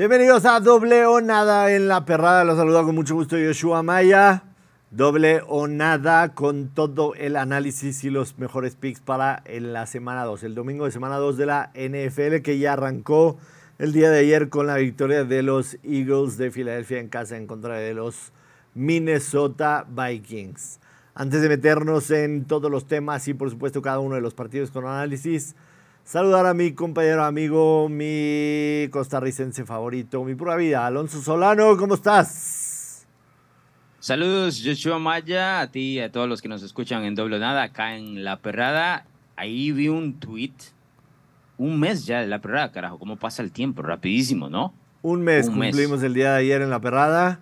Bienvenidos a Doble o Nada en la Perrada. Los saluda con mucho gusto Yoshua Maya. Doble o Nada con todo el análisis y los mejores picks para en la semana 2. El domingo de semana 2 de la NFL que ya arrancó el día de ayer con la victoria de los Eagles de Filadelfia en casa en contra de los Minnesota Vikings. Antes de meternos en todos los temas y por supuesto cada uno de los partidos con análisis, saludar a mi compañero, amigo, mi costarricense favorito, mi pura vida, Alonso Solano, ¿cómo estás? Saludos, Joshua Maya, a ti y a todos los que nos escuchan en Doble Nada, acá en La Perrada. Ahí vi un tweet, un mes ya de La Perrada, carajo, cómo pasa el tiempo, rapidísimo, ¿no? Un mes cumplimos el día de ayer en La Perrada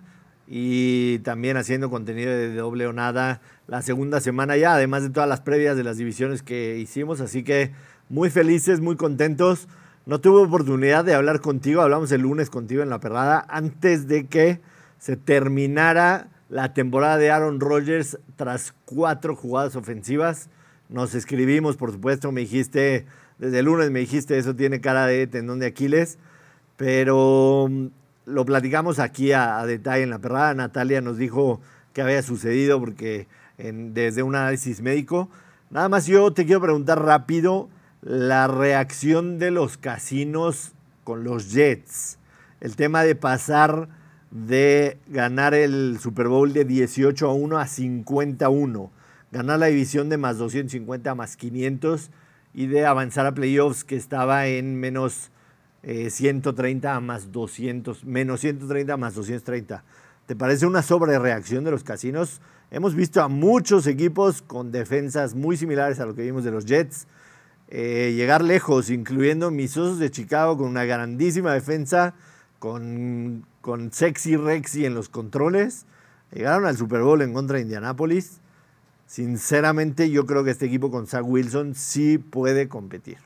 y también haciendo contenido de Doble o Nada la segunda semana ya, además de todas las previas de las divisiones que hicimos, así que muy felices, muy contentos. No tuve oportunidad de hablar contigo, hablamos el lunes contigo en la perrada, antes de que se terminara la temporada de Aaron Rodgers tras cuatro jugadas ofensivas. Nos escribimos, por supuesto, me dijiste, desde el lunes me dijiste, eso tiene cara de tendón de Aquiles, pero mm, lo platicamos aquí a, detalle en la perrada. Natalia nos dijo qué había sucedido porque desde un análisis médico. Nada más yo te quiero preguntar rápido, la reacción de los casinos con los Jets. El tema de pasar de ganar el Super Bowl de 18 a 1 a 51. Ganar la división de más 250 a más 500 y de avanzar a playoffs que estaba en menos 130 eh, a más 200, menos 130 a más 230. ¿Te parece una sobrereacción de los casinos? Hemos visto a muchos equipos con defensas muy similares a lo que vimos de los Jets eh, llegar lejos, incluyendo mis osos de Chicago con una grandísima defensa, con, con sexy Rexy en los controles. Llegaron al Super Bowl en contra de Indianapolis. Sinceramente, yo creo que este equipo con Zach Wilson sí puede competir.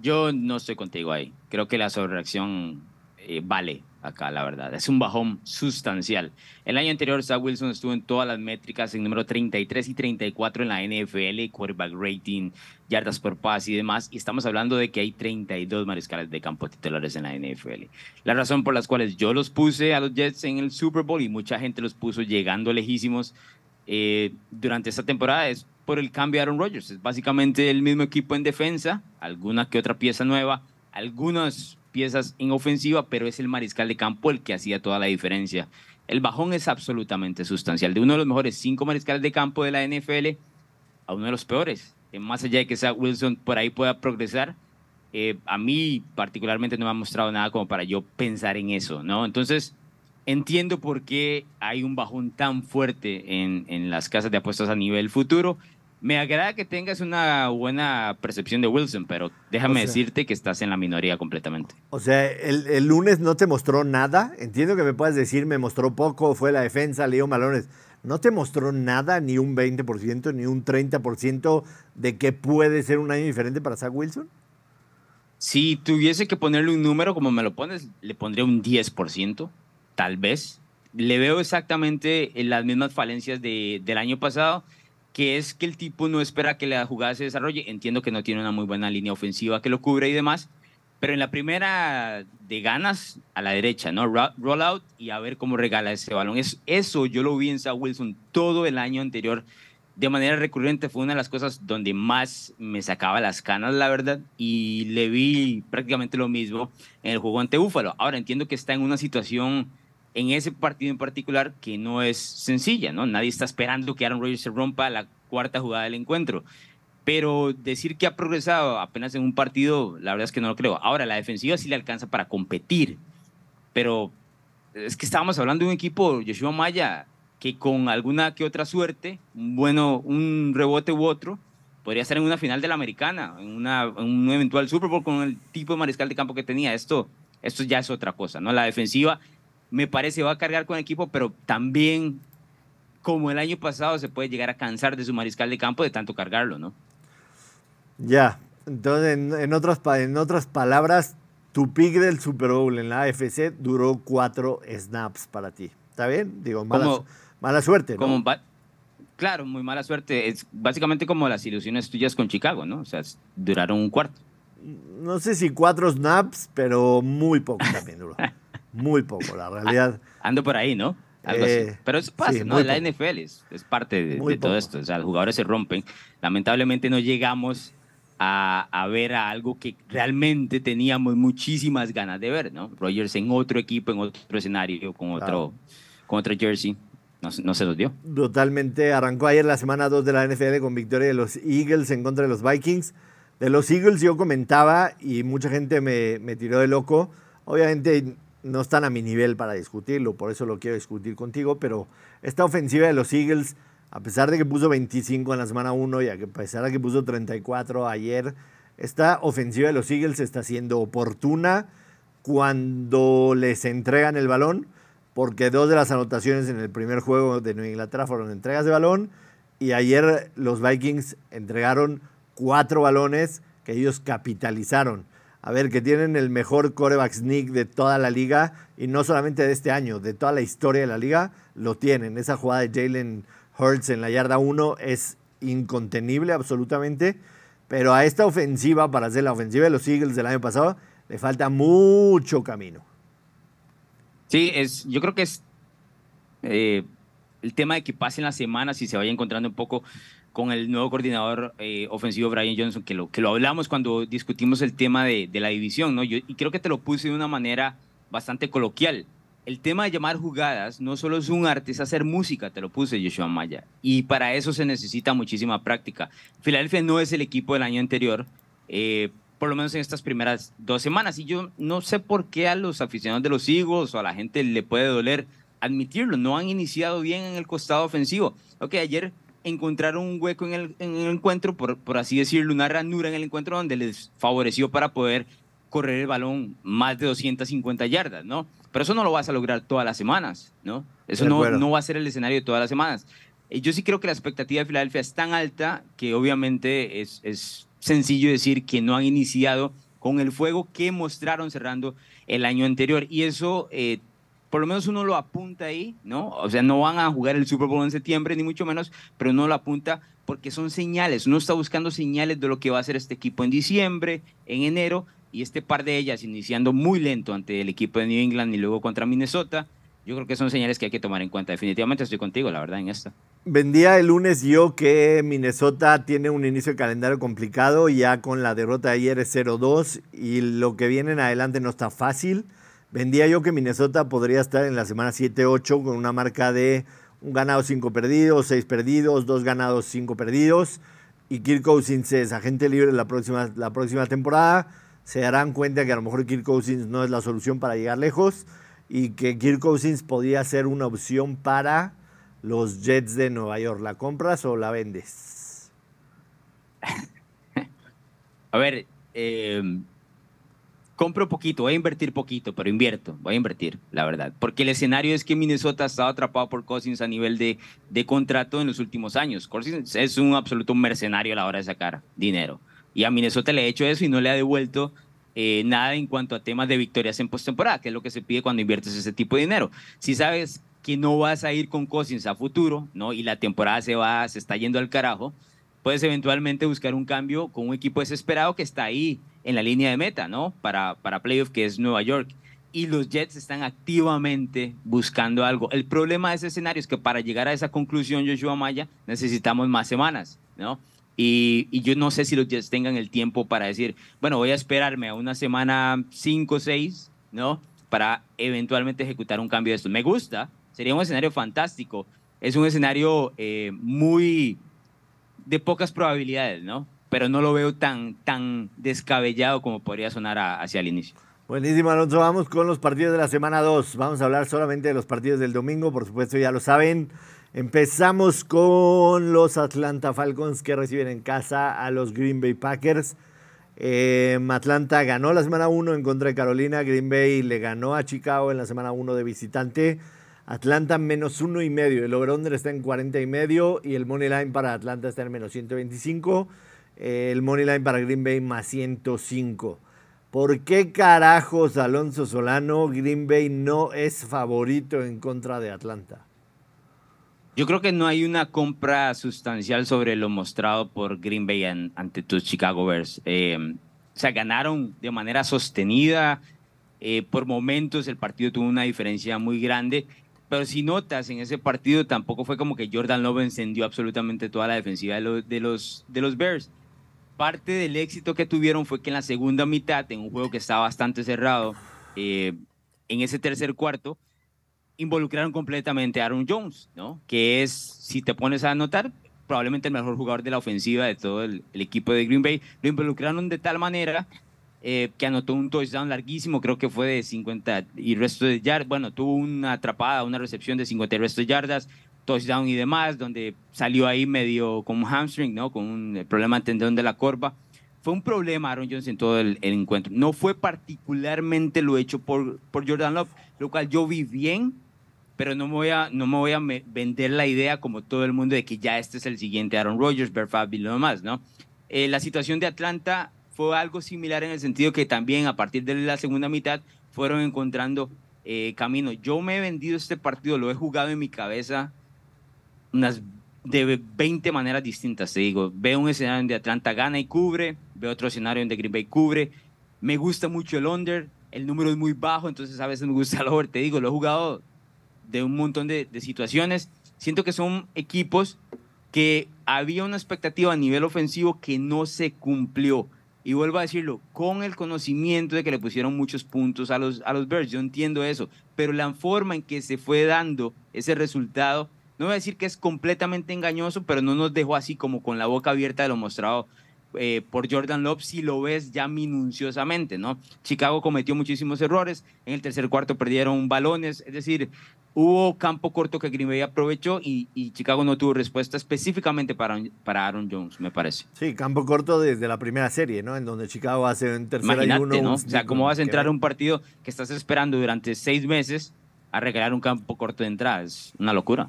Yo no estoy contigo ahí. Creo que la sobrereacción eh, vale acá, la verdad. Es un bajón sustancial. El año anterior, Zach Wilson estuvo en todas las métricas, en número 33 y 34 en la NFL, quarterback rating, yardas por pase y demás. Y estamos hablando de que hay 32 mariscales de campo titulares en la NFL. La razón por las cuales yo los puse a los Jets en el Super Bowl y mucha gente los puso llegando lejísimos eh, durante esta temporada es por el cambio de Aaron Rodgers. Es básicamente el mismo equipo en defensa, alguna que otra pieza nueva, algunas piezas en ofensiva, pero es el mariscal de campo el que hacía toda la diferencia. El bajón es absolutamente sustancial. De uno de los mejores cinco mariscales de campo de la NFL a uno de los peores. Eh, más allá de que Zach Wilson por ahí pueda progresar, eh, a mí particularmente no me ha mostrado nada como para yo pensar en eso, ¿no? Entonces, entiendo por qué hay un bajón tan fuerte en, en las casas de apuestas a nivel futuro me agrada que tengas una buena percepción de Wilson, pero déjame decirte que estás en la minoría completamente. O sea, el, lunes no te mostró nada. Entiendo que me puedas decir, me mostró poco, fue la defensa, Leo Malones. ¿No te mostró nada, ni un 20%, ni un 30% de que puede ser un año diferente para Zach Wilson? Si tuviese que ponerle un número como me lo pones, le pondría un 10%, tal vez. Le veo exactamente las mismas falencias de, del año pasado que es que el tipo no espera que la jugada se desarrolle. Entiendo que no tiene una muy buena línea ofensiva que lo cubre y demás, pero en la primera de ganas a la derecha, ¿no? Roll out y a ver cómo regala ese balón. Es, eso yo lo vi en Zach Wilson todo el año anterior de manera recurrente. Fue una de las cosas donde más me sacaba las canas, la verdad, y le vi prácticamente lo mismo en el juego ante Búfalo. Ahora entiendo que está en una situación en ese partido en particular que no es sencilla, ¿no? Nadie está esperando que Aaron Rodgers se rompa la cuarta jugada del encuentro. Pero decir que ha progresado apenas en un partido, la verdad es que no lo creo. Ahora, la defensiva sí le alcanza para competir, pero es que estábamos hablando de un equipo, Yoshua Maya, que con alguna que otra suerte, bueno, un rebote u otro, podría estar en una final de la americana, en, una, en un eventual Super Bowl con el tipo de mariscal de campo que tenía. Esto, esto ya es otra cosa, ¿no? La defensiva me parece va a cargar con el equipo, pero también, como el año pasado, se puede llegar a cansar de su mariscal de campo de tanto cargarlo, ¿no? Ya, entonces, en, otras, en otras palabras, tu pick del Super Bowl en la AFC duró cuatro snaps para ti. ¿Está bien? Digo, mala, mala suerte, ¿no? claro, muy mala suerte. Es básicamente como las ilusiones tuyas con Chicago, ¿no? O sea, duraron un cuarto. no sé si cuatro snaps, pero muy poco también, duro. Muy poco, la realidad. Ando por ahí, ¿no? Eh, pero eso pasa, ¿no? La NFL es, parte de, todo esto. O sea, los jugadores se rompen. Lamentablemente no llegamos a, a, ver a algo que realmente teníamos muchísimas ganas de ver, ¿no? Rogers en otro equipo, en otro escenario, con otro, con otro jersey. No, no, se nos dio. Totalmente. Arrancó ayer la semana 2 de la NFL con victoria de los Eagles en contra de los Vikings. De los Eagles yo comentaba y mucha gente me, me tiró de loco. Obviamente no están a mi nivel para discutirlo, por eso lo quiero discutir contigo, pero esta ofensiva de los Eagles, a pesar de que puso 25 en la semana 1 y a pesar de que puso 34 ayer, esta ofensiva de los Eagles está siendo oportuna cuando les entregan el balón, porque dos de las anotaciones en el primer juego de Nueva Inglaterra fueron entregas de balón y ayer los Vikings entregaron cuatro balones que ellos capitalizaron a ver, que tienen el mejor coreback sneak de toda la liga y no solamente de este año, de toda la historia de la liga, lo tienen. Esa jugada de Jalen Hurts en la yarda 1 es incontenible absolutamente, pero a esta ofensiva, para hacer la ofensiva de los Eagles del año pasado, le falta mucho camino. Sí, es, yo creo que es eh, el tema de que pasen las semanas y se vaya encontrando un poco con el nuevo coordinador eh, ofensivo Brian Johnson, que lo, que lo hablamos cuando discutimos el tema de, de la división, ¿no? Yo, y creo que te lo puse de una manera bastante coloquial. El tema de llamar jugadas no solo es un arte, es hacer música, te lo puse Joshua Maya. Y para eso se necesita muchísima práctica. Filadelfia no es el equipo del año anterior, eh, por lo menos en estas primeras dos semanas. Y yo no sé por qué a los aficionados de los Eagles o a la gente le puede doler admitirlo. No han iniciado bien en el costado ofensivo. Ok, ayer encontraron un hueco en el, en el encuentro, por, por, así decirlo, una ranura en el encuentro donde les favoreció para poder correr el balón más de 250 yardas, ¿no? Pero eso no lo vas a lograr todas las semanas, ¿no? Eso no, no va a ser el escenario de todas las semanas. Y yo sí creo que la expectativa de Filadelfia es tan alta que obviamente es, es sencillo decir que no han iniciado con el fuego que mostraron cerrando el año anterior. Y eso eh, por lo menos uno lo apunta ahí, ¿no? O sea, no van a jugar el Super Bowl en septiembre, ni mucho menos, pero uno lo apunta porque son señales. Uno está buscando señales de lo que va a hacer este equipo en diciembre, en enero, y este par de ellas iniciando muy lento ante el equipo de New England y luego contra Minnesota. Yo creo que son señales que hay que tomar en cuenta. Definitivamente estoy contigo, la verdad, en esta. Vendía el lunes yo que Minnesota tiene un inicio de calendario complicado, ya con la derrota de ayer es 0-2 y lo que viene en adelante no está fácil. Vendía yo que Minnesota podría estar en la semana 7-8 con una marca de un ganado, cinco perdidos, seis perdidos, dos ganados, cinco perdidos. Y Kirk Cousins es agente libre la próxima, la próxima temporada. Se darán cuenta que a lo mejor Kirk Cousins no es la solución para llegar lejos y que Kirk Cousins podría ser una opción para los Jets de Nueva York. ¿La compras o la vendes? A ver, eh, compro poquito, voy a invertir poquito, pero invierto, voy a invertir, la verdad. Porque el escenario es que Minnesota ha estado atrapado por Cousins a nivel de, de contrato en los últimos años. Cousins es un absoluto mercenario a la hora de sacar dinero. Y a Minnesota le ha hecho eso y no le ha devuelto eh, nada en cuanto a temas de victorias en postemporada, que es lo que se pide cuando inviertes ese tipo de dinero. Si sabes que no vas a ir con Cousins a futuro, ¿no? Y la temporada se va, se está yendo al carajo, puedes eventualmente buscar un cambio con un equipo desesperado que está ahí en la línea de meta, ¿no? Para, para playoff, que es Nueva York. Y los Jets están activamente buscando algo. El problema de ese escenario es que para llegar a esa conclusión, Joshua Maya, necesitamos más semanas, ¿no? Y, y, yo no sé si los Jets tengan el tiempo para decir, bueno, voy a esperarme a una semana 5 o 6, ¿no? Para eventualmente ejecutar un cambio de esto. Me gusta, sería un escenario fantástico. Es un escenario eh, muy de pocas probabilidades, ¿no? Pero no lo veo tan, tan descabellado como podría sonar hacia el inicio. Buenísimo, Alonso. Vamos con los partidos de la semana 2. Vamos a hablar solamente de los partidos del domingo, por supuesto ya lo saben. Empezamos con los Atlanta Falcons que reciben en casa a los Green Bay Packers. Eh, Atlanta ganó la semana 1 en contra de Carolina. Green Bay le ganó a Chicago en la semana 1 de visitante. Atlanta menos uno y medio. El over está en 40 y medio y el money line para Atlanta está en menos 125 el money line para Green Bay más 105. ¿Por qué carajos Alonso Solano Green Bay no es favorito en contra de Atlanta? Yo creo que no hay una compra sustancial sobre lo mostrado por Green Bay ante tus Chicago Bears. Eh, o sea, ganaron de manera sostenida. Eh, por momentos el partido tuvo una diferencia muy grande, pero si notas en ese partido tampoco fue como que Jordan Love encendió absolutamente toda la defensiva de los, de los, de los Bears. Parte del éxito que tuvieron fue que en la segunda mitad, en un juego que estaba bastante cerrado, eh, en ese tercer cuarto, involucraron completamente a Aaron Jones, ¿no? Que es, si te pones a notar, probablemente el mejor jugador de la ofensiva de todo el, equipo de Green Bay. Lo involucraron de tal manera eh, que anotó un touchdown larguísimo, creo que fue de 50 y resto de yardas. Bueno, tuvo una atrapada, una recepción de 50 y resto de yardas, touchdown y demás, donde salió ahí medio con un hamstring, ¿no? Con un problema de tendón de la corva. Fue un problema Aaron Jones en todo el, el, encuentro. No fue particularmente lo hecho por, por Jordan Love, lo cual yo vi bien, pero no me voy a, no me voy a vender la idea como todo el mundo de que ya este es el siguiente Aaron Rodgers, Bert y lo demás, ¿no? Eh, la situación de Atlanta fue algo similar en el sentido que también a partir de la segunda mitad fueron encontrando eh, camino. Yo me he vendido este partido, lo he jugado en mi cabeza unas de 20 maneras distintas, te digo. Veo un escenario donde Atlanta gana y cubre, veo otro escenario donde Green Bay cubre. Me gusta mucho el under, el número es muy bajo, entonces a veces me gusta el over. Te digo, lo he jugado de un montón de, situaciones. Siento que son equipos que había una expectativa a nivel ofensivo que no se cumplió. Y vuelvo a decirlo, con el conocimiento de que le pusieron muchos puntos a los, a los Bears, yo entiendo eso, pero la forma en que se fue dando ese resultado, no voy a decir que es completamente engañoso, pero no nos dejó así como con la boca abierta de lo mostrado eh, por Jordan Love si lo ves ya minuciosamente, ¿no? Chicago cometió muchísimos errores, en el tercer cuarto perdieron balones, es decir, hubo campo corto que Green Bay aprovechó y, Chicago no tuvo respuesta específicamente para, para Aaron Jones, me parece. Sí, campo corto desde la primera serie, ¿no? En donde Chicago hace un tercer y uno. ¿no? O sea, ¿cómo vas a entrar a un partido que estás esperando durante seis meses a regalar un campo corto de entrada? Es una locura.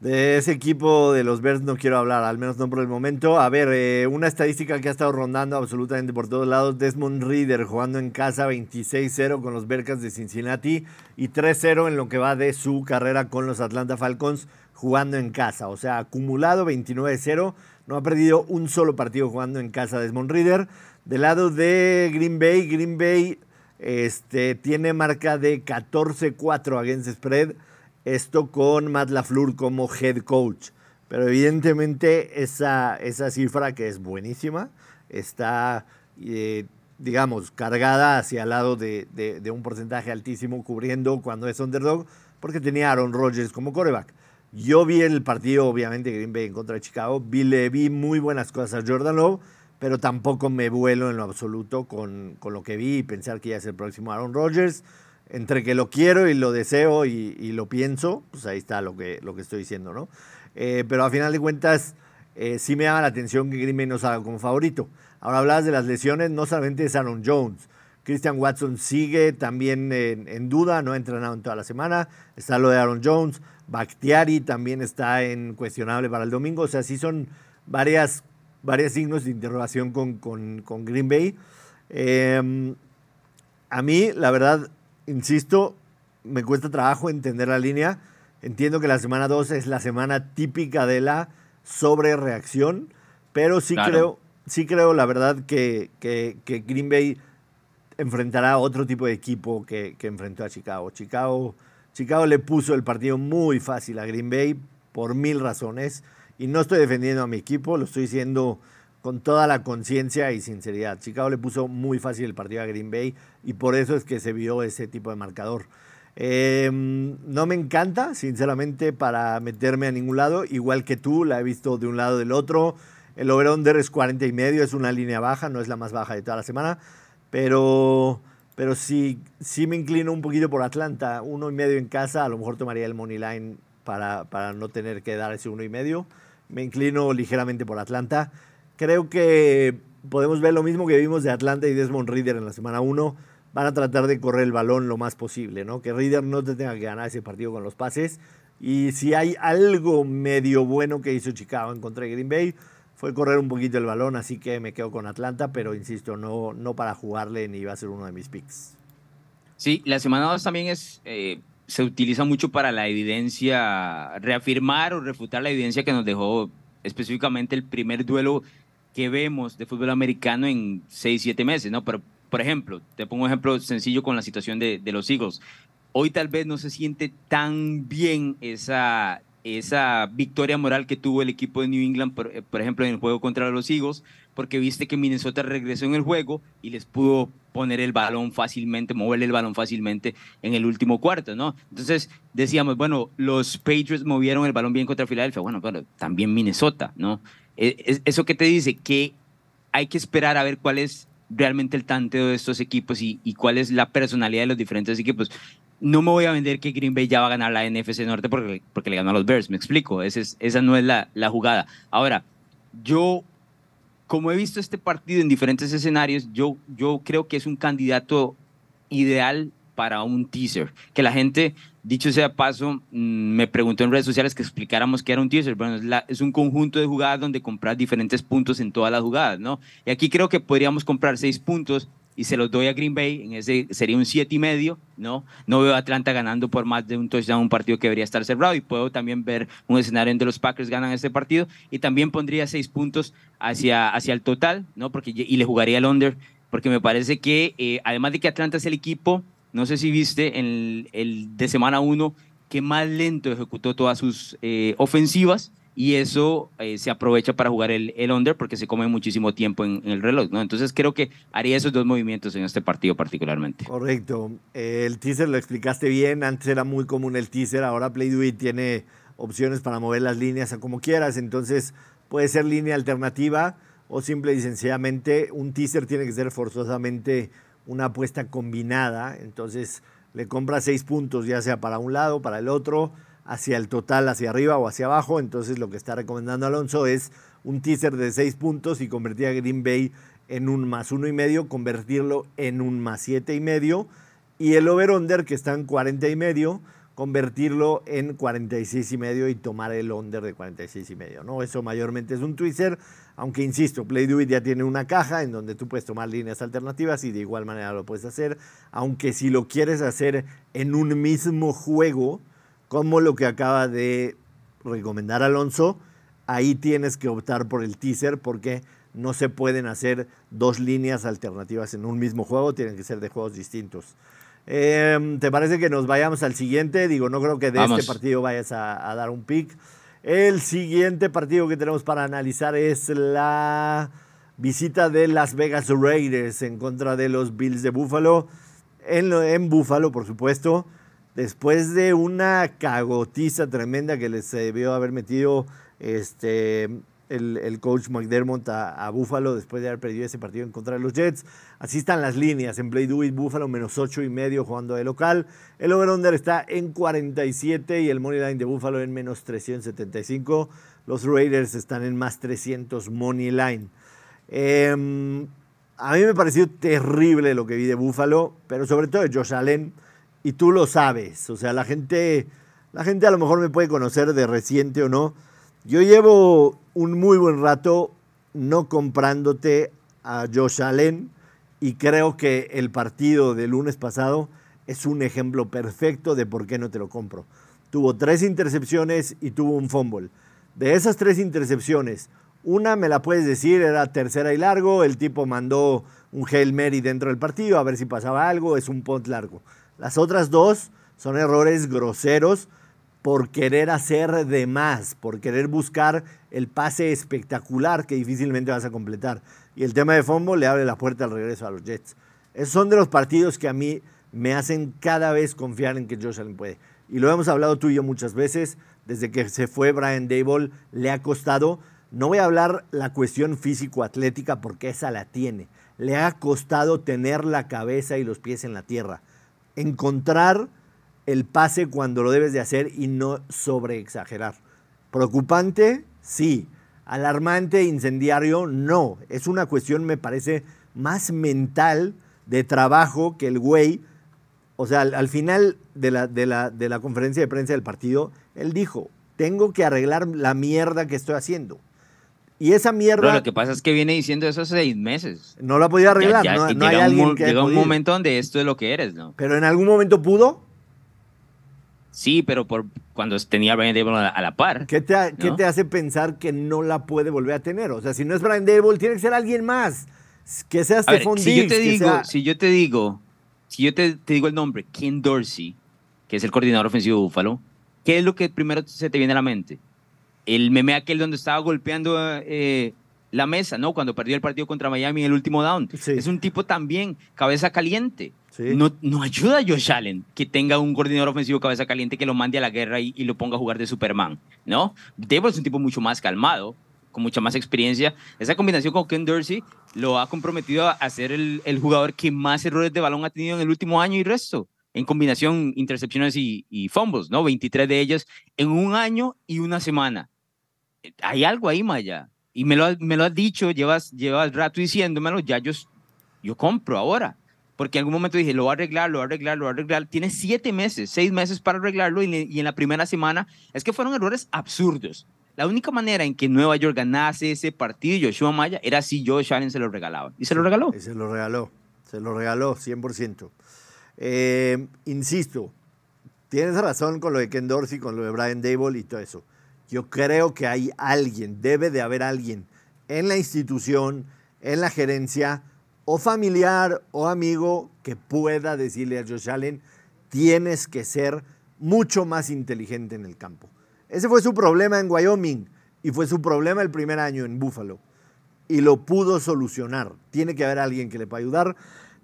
De ese equipo de los Bears no quiero hablar, al menos no por el momento. A ver, eh, una estadística que ha estado rondando absolutamente por todos lados. Desmond Reader jugando en casa 26-0 con los Bearcats de Cincinnati y 3-0 en lo que va de su carrera con los Atlanta Falcons jugando en casa. O sea, acumulado 29-0. No ha perdido un solo partido jugando en casa Desmond Reader. Del lado de Green Bay, Green Bay este, tiene marca de 14-4 against spread esto con Matt LaFleur como head coach. Pero evidentemente esa, esa cifra, que es buenísima, está, eh, digamos, cargada hacia el lado de, un porcentaje altísimo cubriendo cuando es underdog, porque tenía Aaron Rodgers como coreback. Yo vi el partido, obviamente, Green Bay en contra de Chicago. Vi, le vi muy buenas cosas a Jordan Love, pero tampoco me vuelo en lo absoluto con, con lo que vi y pensar que ya es el próximo Aaron Rodgers entre que lo quiero y lo deseo y, lo pienso, pues ahí está lo que, lo que estoy diciendo, ¿no? Eh, pero a final de cuentas, eh, sí me llama la atención que Green Bay no salga como favorito. Ahora hablabas de las lesiones, no solamente es Aaron Jones. Christian Watson sigue también en, duda, no ha entrenado en toda la semana. Está lo de Aaron Jones. Bakhtiari también está en cuestionable para el domingo. O sea, sí son varias, varios signos de interrogación con, con, Green Bay. Eh, a mí, la verdad, insisto, me cuesta trabajo entender la línea. Entiendo que la semana 2 es la semana típica de la sobrereacción, pero sí creo, sí creo la verdad que, que, Green Bay enfrentará a otro tipo de equipo que, que, enfrentó a Chicago. Chicago. Chicago le puso el partido muy fácil a Green Bay por mil razones y no estoy defendiendo a mi equipo, lo estoy diciendo con toda la conciencia y sinceridad. Chicago le puso muy fácil el partido a Green Bay y por eso es que se vio ese tipo de marcador. Em, no me encanta, sinceramente, para meterme a ningún lado, igual que tú, la he visto de un lado del otro. El over-under es 40 y medio, es una línea baja, no es la más baja de toda la semana, pero, pero sí, sí me inclino un poquito por Atlanta, uno y medio en casa, a lo mejor tomaría el money line para, para no tener que dar ese uno y medio. Me inclino ligeramente por Atlanta. Creo que podemos ver lo mismo que vimos de Atlanta y Desmond Reader en la semana 1. Van a tratar de correr el balón lo más posible, ¿no? Que Reader no te tenga que ganar ese partido con los pases. Y si hay algo medio bueno que hizo Chicago en contra de Green Bay, fue correr un poquito el balón, así que me quedo con Atlanta, pero insisto, no, no para jugarle ni va a ser uno de mis picks. Sí, la semana 2 también es, eh, se utiliza mucho para la evidencia, reafirmar o refutar la evidencia que nos dejó específicamente el primer duelo que vemos de fútbol americano en 6, 7 meses, ¿no? Pero, por ejemplo, te pongo un ejemplo sencillo con la situación de, los Eagles. Hoy tal vez no se siente tan bien esa, esa victoria moral que tuvo el equipo de New England, por, eh, por, ejemplo, en el juego contra los Eagles, porque viste que Minnesota regresó en el juego y les pudo poner el balón fácilmente, moverle el balón fácilmente en el último cuarto, ¿no? Entonces decíamos, bueno, los Patriots movieron el balón bien contra Filadelfia, bueno, pero también Minnesota, ¿no? E, ¿Eso qué te dice? Que hay que esperar a ver cuál es realmente el tanteo de estos equipos y, cuál es la personalidad de los diferentes equipos no me voy a vender que Green Bay ya va a ganar la NFC Norte porque, porque le ganó a los Bears, me explico, esa, esa no es la, la, jugada. Ahora, yo, como he visto este partido en diferentes escenarios, yo, yo creo que es un candidato ideal para un teaser, que la gente, dicho sea paso, mm, me preguntó en redes sociales que explicáramos qué era un teaser. Bueno, es, un conjunto de jugadas donde compras diferentes puntos en todas las jugadas, ¿no? Y aquí creo que podríamos comprar seis puntos y se los doy a Green Bay, en ese sería un siete y medio, ¿no? No veo a Atlanta ganando por más de un touchdown, un partido que debería estar cerrado y puedo también ver un escenario en donde los Packers ganan este partido y también pondría seis puntos hacia, hacia el total, ¿no? Porque, y le jugaría el under, porque me parece que eh, además de que Atlanta es el equipo, no sé si viste, en el, de semana uno, que más lento ejecutó todas sus eh, ofensivas, y eso eh, se aprovecha para jugar el, under porque se come muchísimo tiempo en, el reloj, ¿no? Entonces creo que haría esos dos movimientos en este partido particularmente. Correcto. el teaser lo explicaste bien, antes era muy común el teaser, ahora Play tiene opciones para mover las líneas a como quieras, entonces puede ser línea alternativa o simple y sencillamente un teaser tiene que ser forzosamente una apuesta combinada, entonces le compra seis puntos ya sea para un lado, para el otro, hacia el total, hacia arriba o hacia abajo. Entonces lo que está recomendando Alonso es un teaser de seis puntos y convertir a Green Bay en un más uno y medio, convertirlo en un más siete y medio. Y el over-under, que está en 40 y medio, convertirlo en 46 y medio y tomar el under de 46 y medio. ¿no? Eso mayormente es un teaser, aunque insisto, Play Do ya tiene una caja en donde tú puedes tomar líneas alternativas y de igual manera lo puedes hacer. Aunque si lo quieres hacer en un mismo juego, como lo que acaba de recomendar Alonso, ahí tienes que optar por el teaser porque no se pueden hacer dos líneas alternativas en un mismo juego, tienen que ser de juegos distintos. Em, ¿Te parece que nos vayamos al siguiente? Digo, no creo que de este partido vayas a, a, dar un pick. El siguiente partido que tenemos para analizar es la visita de Las Vegas Raiders en contra de los Bills de Buffalo. En, en Buffalo, por supuesto después de una cagotiza tremenda que les debió haber metido este, el, coach McDermott a, Buffalo después de haber perdido ese partido en contra de los Jets. Así están las líneas. En Play Do Buffalo menos 8 y medio jugando de local. El over-under está en 47 y el money line de Buffalo en menos 375. Los Raiders están en más 300 money line. Em, a mí me pareció terrible lo que vi de Buffalo, pero sobre todo de Josh Allen y tú lo sabes. O sea, la gente, la gente a lo mejor me puede conocer de reciente o no. Yo llevo un muy buen rato no comprándote a Josh Allen y creo que el partido del lunes pasado es un ejemplo perfecto de por qué no te lo compro. Tuvo tres intercepciones y tuvo un fumble. De esas tres intercepciones, una me la puedes decir, era tercera y largo, el tipo mandó un Hail Mary dentro del partido a ver si pasaba algo, es un punt largo. Las otras dos son errores groseros por querer hacer de más, por querer buscar el pase espectacular que difícilmente vas a completar. Y el tema de Fombo le abre la puerta al regreso a los Jets. Esos son de los partidos que a mí me hacen cada vez confiar en que Josh Allen puede. Y lo hemos hablado tú y yo muchas veces, desde que se fue Brian Dable, le ha costado. No voy a hablar la cuestión físico-atlética porque esa la tiene. Le ha costado tener la cabeza y los pies en la tierra encontrar el pase cuando lo debes de hacer y no sobreexagerar. Preocupante, sí. Alarmante, incendiario, no. Es una cuestión, me parece, más mental de trabajo que el güey. O sea, al, final de la, de, la, de la conferencia de prensa del partido, él dijo, tengo que arreglar la mierda que estoy haciendo. Y esa mierda. lo que pasa es que viene diciendo eso hace seis meses. No la podía arreglar. no, hay alguien un, Llega un momento donde esto es lo que eres, ¿no? Pero en algún momento pudo. Sí, pero por cuando tenía a Brian Dable a la, par. ¿Qué te, ¿Qué te hace pensar que no la puede volver a tener? O sea, si no es Brian Dable, tiene que ser alguien más. Que sea Stephon si yo te digo, Si yo te digo, si yo te, te, digo el nombre, Ken Dorsey, que es el coordinador ofensivo de Buffalo, ¿qué es lo que primero se te viene a la mente? El meme aquel donde estaba golpeando eh, la mesa, ¿no? Cuando perdió el partido contra Miami en el último down. Es un tipo también, cabeza caliente. No, no ayuda a Josh Allen que tenga un coordinador ofensivo cabeza caliente que lo mande a la guerra y, lo ponga a jugar de Superman, ¿no? Debo es un tipo mucho más calmado, con mucha más experiencia. Esa combinación con Ken Dorsey lo ha comprometido a ser el, el, jugador que más errores de balón ha tenido en el último año y resto. En combinación, intercepciones y, y fumbles, ¿no? 23 de ellas en un año y una semana. Hay algo ahí, Maya. Y me lo, me lo has dicho, llevas, llevas rato diciéndomelo, ya yo, yo compro ahora porque en algún momento dije, lo voy a arreglar, lo voy a arreglar, lo voy a arreglar. Tiene siete meses, seis meses para arreglarlo y, en la primera semana es que fueron errores absurdos. La única manera en que Nueva York ganase ese partido, Joshua Maya, era si Josh Allen se lo regalaba. Y se lo regaló. se lo regaló, se lo regaló 100%. Eh, insisto, tienes razón con lo de Ken Dorsey, con lo de Brian Dable y todo eso. Yo creo que hay alguien, debe de haber alguien en la institución, en la gerencia, o familiar o amigo que pueda decirle a Josh Allen, tienes que ser mucho más inteligente en el campo. Ese fue su problema en Wyoming y fue su problema el primer año en Buffalo. Y lo pudo solucionar. Tiene que haber alguien que le pueda ayudar.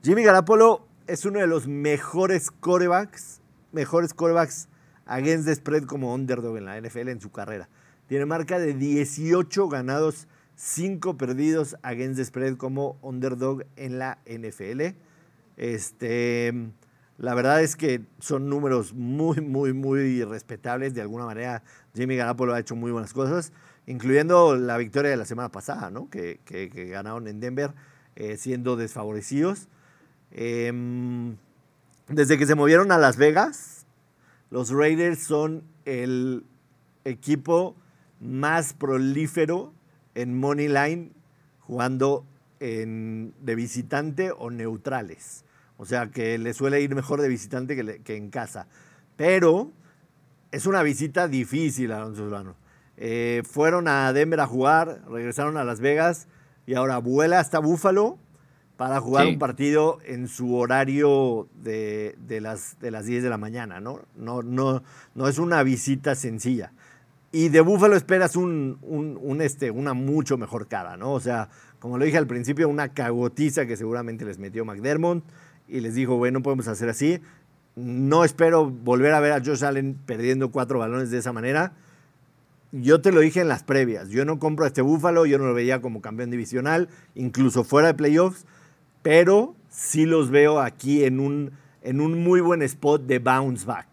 Jimmy Garapolo es uno de los mejores corebacks, mejores corebacks against the spread como underdog en la NFL en su carrera. Tiene marca de 18 ganados cinco perdidos against the spread como underdog en la NFL. Este, la verdad es que son números muy, muy, muy respetables. De alguna manera, Jimmy Garapolo ha hecho muy buenas cosas, incluyendo la victoria de la semana pasada, ¿no? que, ganaron en Denver, eh, siendo desfavorecidos. Em, desde que se movieron a Las Vegas, los Raiders son el equipo más prolífero en Money Line jugando de visitante o neutrales. O sea que le suele ir mejor de visitante que, en casa. Pero es una visita difícil, Alonso Solano. Eh, fueron a Denver a jugar, regresaron a Las Vegas y ahora vuela hasta Búfalo para jugar un partido en su horario de, las, de las 10 de la mañana, ¿no? No, no, no es una visita sencilla. Y de Búfalo esperas un, un, este, una mucho mejor cara, ¿no? O sea, como lo dije al principio, una cagotiza que seguramente les metió McDermott y les dijo, bueno, no podemos hacer así. No espero volver a ver a Josh Allen perdiendo cuatro balones de esa manera. Yo te lo dije en las previas, yo no compro a este Búfalo, yo no lo veía como campeón divisional, incluso fuera de playoffs, pero sí los veo aquí en un, en un muy buen spot de bounce back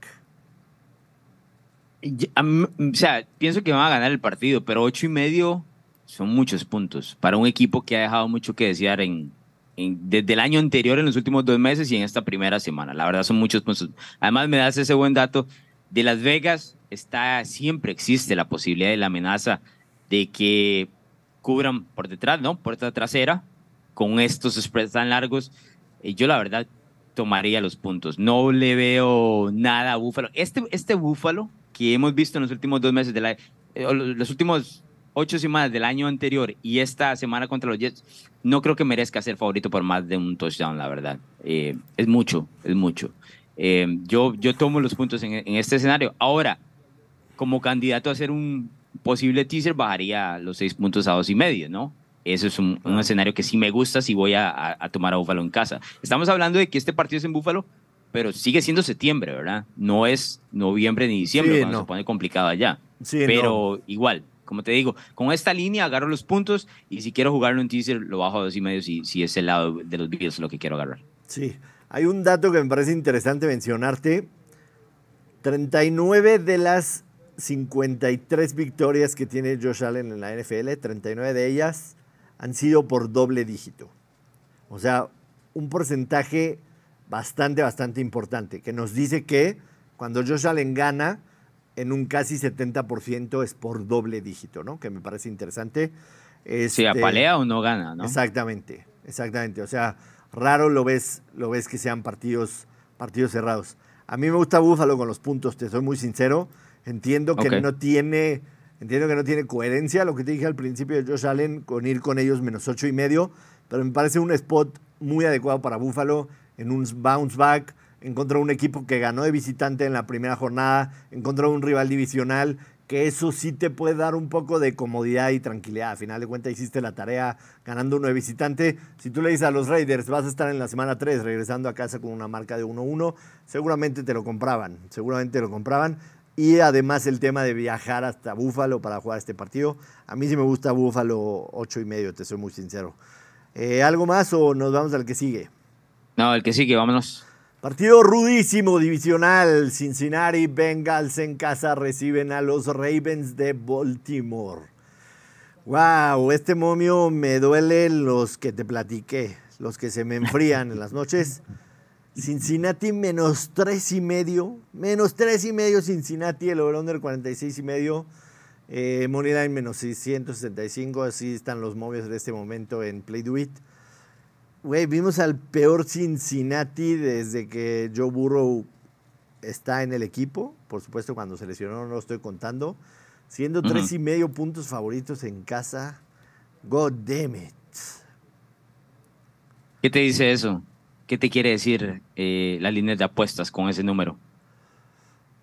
o sea, pienso que van a ganar el partido, pero ocho y medio son muchos puntos para un equipo que ha dejado mucho que desear en, desde el año anterior, en los últimos dos meses y en esta primera semana. La verdad son muchos puntos. Además, me das ese buen dato. De Las Vegas está, siempre existe la posibilidad de la amenaza de que cubran por detrás, ¿no? Puerta trasera, con estos spreads tan largos. y Yo la verdad tomaría los puntos. No le veo nada a Búfalo. Este, este Búfalo que hemos visto en los últimos dos meses, de la, eh, los últimos ocho semanas del año anterior y esta semana contra los Jets, no creo que merezca ser favorito por más de un touchdown, la verdad. Eh, es mucho, es mucho. Eh, yo, yo tomo los puntos en, este escenario. Ahora, como candidato a ser un posible teaser, bajaría los seis puntos a dos y medio, ¿no? Eso es un, escenario que sí me gusta si voy a, a, tomar a Búfalo en casa. Estamos hablando de que este partido es en Búfalo, pero sigue siendo septiembre, ¿verdad? No es noviembre ni diciembre cuando se pone complicado allá. Sí, pero igual, como te digo, con esta línea agarro los puntos y si quiero jugarlo en teaser lo bajo a dos y medio si, si es el lado de los Bills lo que quiero agarrar. Sí, hay un dato que me parece interesante mencionarte. 39 de las 53 victorias que tiene Josh Allen en la NFL, 39 de ellas han sido por doble dígito. O sea, un porcentaje bastante, bastante importante, que nos dice que cuando Josh Allen gana, en un casi 70% es por doble dígito, ¿no? Que me parece interesante. Este, si apalea o no gana, ¿no? Exactamente, exactamente. O sea, raro lo ves, lo ves que sean partidos, partidos cerrados. A mí me gusta Buffalo con los puntos, te soy muy sincero. Entiendo que no tiene entiendo que no tiene coherencia lo que te dije al principio de Josh Allen con ir con ellos menos ocho y medio, pero me parece un spot muy adecuado para Buffalo en un bounce back. Encontró un equipo que ganó de visitante en la primera jornada, encontró un rival divisional que eso sí te puede dar un poco de comodidad y tranquilidad. A final de cuentas hiciste la tarea ganando uno de visitante. Si tú le dices a los Raiders, vas a estar en la semana 3 regresando a casa con una marca de 1-1, seguramente te lo compraban, seguramente te lo compraban. Y además el tema de viajar hasta Búfalo para jugar este partido. A mí sí me gusta Búfalo 8 y medio, te soy muy sincero. Eh, ¿Algo más o nos vamos al que sigue? No, el que sigue, vámonos. Partido rudísimo, divisional. Cincinnati Bengals en casa reciben a los Ravens de Baltimore. Wow, este momio me duele los que te platiqué, los que se me enfrían en las noches. Cincinnati menos tres y medio, menos tres y medio Cincinnati, el over del 46 y medio. Eh, Moneyline menos 665, así están los momios de este momento en Play Do It. Güey, vimos al peor Cincinnati desde que Joe Burrow está en el equipo. Por supuesto, cuando se lesionó no lo estoy contando. Siendo tres y medio puntos favoritos en casa. God damn it. ¿Qué te dice eso? ¿Qué te quiere decir eh, la línea de apuestas con ese número?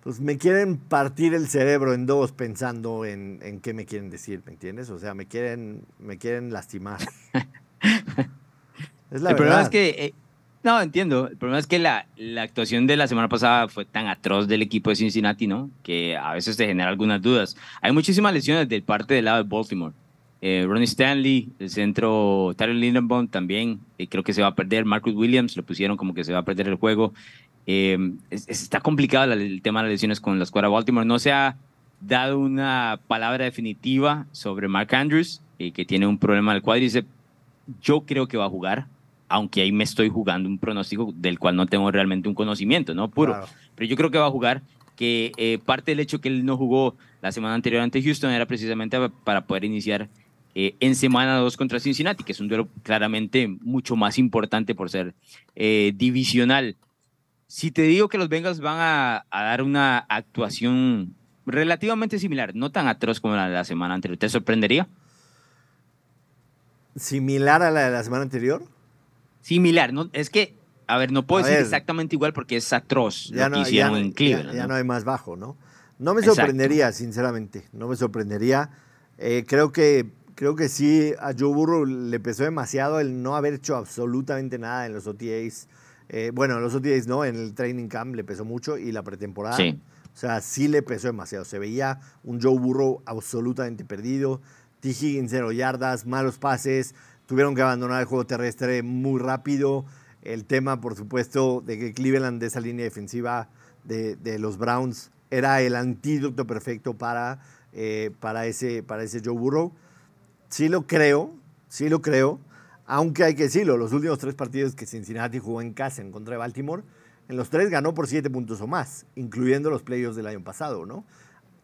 Pues me quieren partir el cerebro en dos pensando en, en qué me quieren decir, ¿me entiendes? O sea, me quieren, me quieren lastimar. el problema es que, eh, no, entiendo, el problema es que la, la, actuación de la semana pasada fue tan atroz del equipo de Cincinnati, ¿no? Que a veces te genera algunas dudas. Hay muchísimas lesiones del parte del lado de Baltimore. Eh, Ronnie Stanley, el centro, Tyler Lindenbaum también, eh, creo que se va a perder. Marcus Williams lo pusieron como que se va a perder el juego. está complicado el tema de las lesiones con la escuadra Baltimore. No se ha dado una palabra definitiva sobre Mark Andrews, que tiene un problema del cuádriceps. Yo creo que va a jugar aunque ahí me estoy jugando un pronóstico del cual no tengo realmente un conocimiento, ¿no? Puro. Pero yo creo que va a jugar, que eh, parte del hecho que él no jugó la semana anterior ante Houston era precisamente para poder iniciar eh, en semana 2 contra Cincinnati, que es un duelo claramente mucho más importante por ser eh, divisional. Si te digo que los Bengals van a, dar una actuación relativamente similar, no tan atroz como la de la semana anterior, ¿te sorprendería? ¿Similar a la de la semana anterior? similar. No, es que, a ver, no puedo decir exactamente igual porque es atroz ya lo no, que hicieron en Cleveland. Ya, ¿no? hay más bajo, ¿no? No me sorprendería, sinceramente. No me sorprendería. Eh, creo que creo que sí a Joe Burrow le pesó demasiado el no haber hecho absolutamente nada en los OTAs. Eh, bueno, en los OTAs no, en el training camp le pesó mucho y la pretemporada. Sí. O sea, sí le pesó demasiado. Se veía un Joe Burrow absolutamente perdido. T. Higgins cero yardas, malos pases tuvieron que abandonar el juego terrestre muy rápido. El tema, por supuesto, de que Cleveland de esa línea defensiva de, los Browns era el antídoto perfecto para, eh, para, ese, para ese Joe Burrow. Sí lo creo, sí lo creo, aunque hay que decirlo, los últimos tres partidos que Cincinnati jugó en casa en contra de Baltimore, en los tres ganó por siete puntos o más, incluyendo los playoffs del año pasado, ¿no?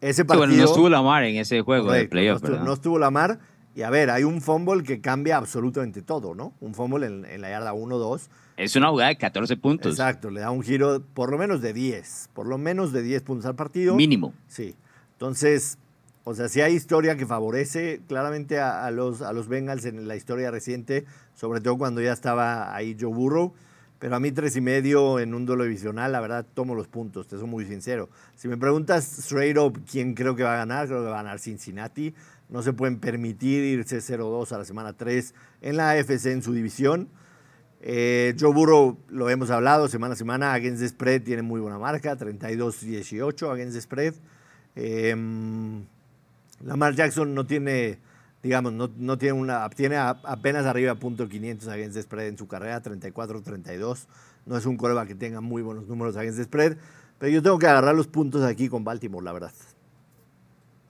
Ese partido, bueno, no estuvo Lamar en ese juego de playoffs, no, no estuvo Lamar, y a ver, hay un fumble que cambia absolutamente todo, ¿no? Un fumble en, la yarda 1-2. Es una jugada de 14 puntos. Exacto, le da un giro por lo menos de 10, por lo menos de 10 puntos al partido. Mínimo. Sí. Entonces, o sea, si hay historia que favorece claramente a, los, a los Bengals en la historia reciente, sobre todo cuando ya estaba ahí Joe Burrow. Pero a mí tres y medio en un duelo divisional, la verdad, tomo los puntos, te soy muy sincero. Si me preguntas straight up quién creo que va a ganar, creo que va a ganar Cincinnati no se pueden permitir irse 0-2 a la semana 3 en la AFC en su división. Eh, Joe Burrow, lo hemos hablado semana a semana, against the spread tiene muy buena marca, 32-18 against the spread. Em, Lamar Jackson no tiene, digamos, no, tiene una, tiene apenas arriba punto .500 against spread en su carrera, 34-32. No es un coreback que tenga muy buenos números against spread, pero yo tengo que agarrar los puntos aquí con Baltimore, la verdad.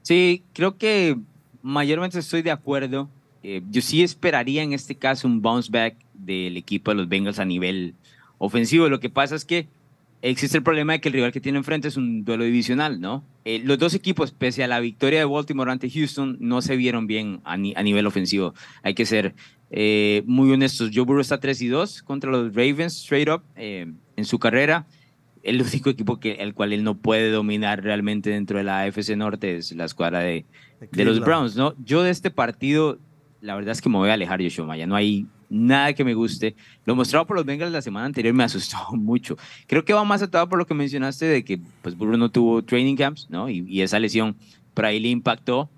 Sí, creo que mayormente estoy de acuerdo. Eh, yo sí esperaría en este caso un bounce back del equipo de los Bengals a nivel ofensivo. Lo que pasa es que existe el problema de que el rival que tiene enfrente es un duelo divisional, ¿no? Eh, los dos equipos, pese a la victoria de Baltimore ante Houston, no se vieron bien a, nivel ofensivo. Hay que ser eh, muy honestos. Joe Burrow está 3 y 2 contra los Ravens, straight up, en su carrera. el único equipo que, el cual él no puede dominar realmente dentro de la AFC Norte es la escuadra de, de los Browns, ¿no? Yo de este partido, la verdad es que me voy a alejar, Yoshua Maya. No hay nada que me guste. Lo mostrado por los Bengals la semana anterior me asustó mucho. Creo que va más atado por lo que mencionaste de que pues Burro no tuvo training camps, ¿no? Y, esa lesión por ahí le impactó.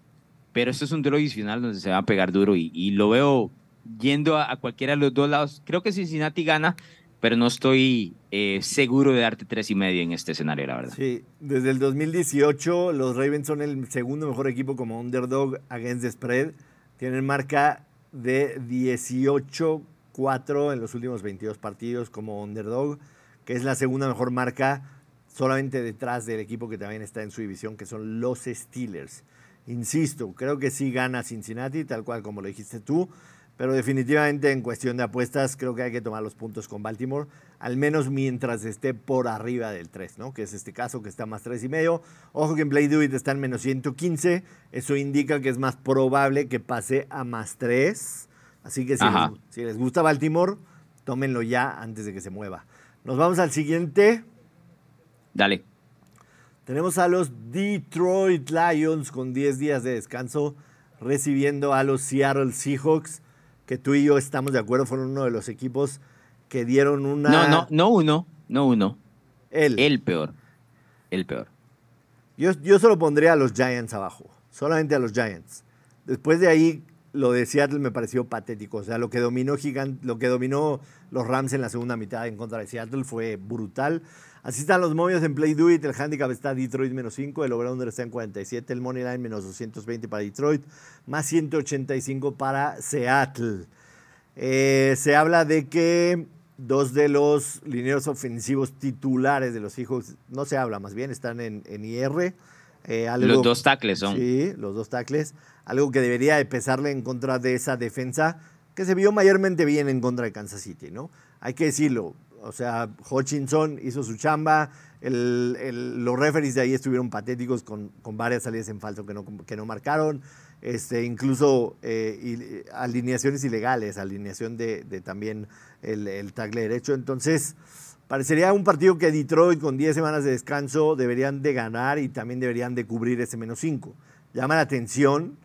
Pero esto es un duelo adicional donde se va a pegar duro y, lo veo yendo a, cualquiera de los dos lados. Creo que Cincinnati gana, pero no estoy eh, seguro de darte tres y medio en este escenario, la verdad. Sí, desde el 2018 los Ravens son el segundo mejor equipo como underdog against the spread. Tienen marca de 18-4 en los últimos 22 partidos como underdog, que es la segunda mejor marca solamente detrás del equipo que también está en su división, que son los Steelers. Insisto, creo que sí gana Cincinnati, tal cual como lo dijiste tú, pero definitivamente en cuestión de apuestas creo que hay que tomar los puntos con Baltimore, al menos mientras esté por arriba del 3, ¿no? que es este caso que está más 3 y medio. Ojo que en Play Do It está en menos 115, eso indica que es más probable que pase a más 3. Así que si les, si les, gusta Baltimore, tómenlo ya antes de que se mueva. Nos vamos al siguiente. Dale. Tenemos a los Detroit Lions con 10 días de descanso, recibiendo a los Seattle Seahawks que tú y yo estamos de acuerdo, fueron uno de los equipos que dieron una... No, no, no uno, no uno. El. El peor. El peor. Yo, yo solo pondría a los Giants abajo, solamente a los Giants. Después de ahí, lo de Seattle me pareció patético. O sea, lo que dominó, gigante, lo que dominó los Rams en la segunda mitad en contra de Seattle fue brutal. Así están los momios en Play Do It. El handicap está Detroit menos 5. El over-under está en 47. El money line menos 220 para Detroit. Más 185 para Seattle. Eh, se habla de que dos de los lineros ofensivos titulares de los hijos, no se habla, más bien están en, IR. Eh, los dos tackles son. Sí, los dos tackles. Algo que debería de pesarle en contra de esa defensa que se vio mayormente bien en contra de Kansas City, ¿no? Hay que decirlo, o sea, Hutchinson hizo su chamba, los referees de ahí estuvieron patéticos con, varias salidas en falso que no, que no marcaron, este, incluso eh, alineaciones ilegales, alineación de, también el, el tackle derecho. Entonces, parecería un partido que Detroit con 10 semanas de descanso deberían de ganar y también deberían de cubrir ese menos 5. Llama la atención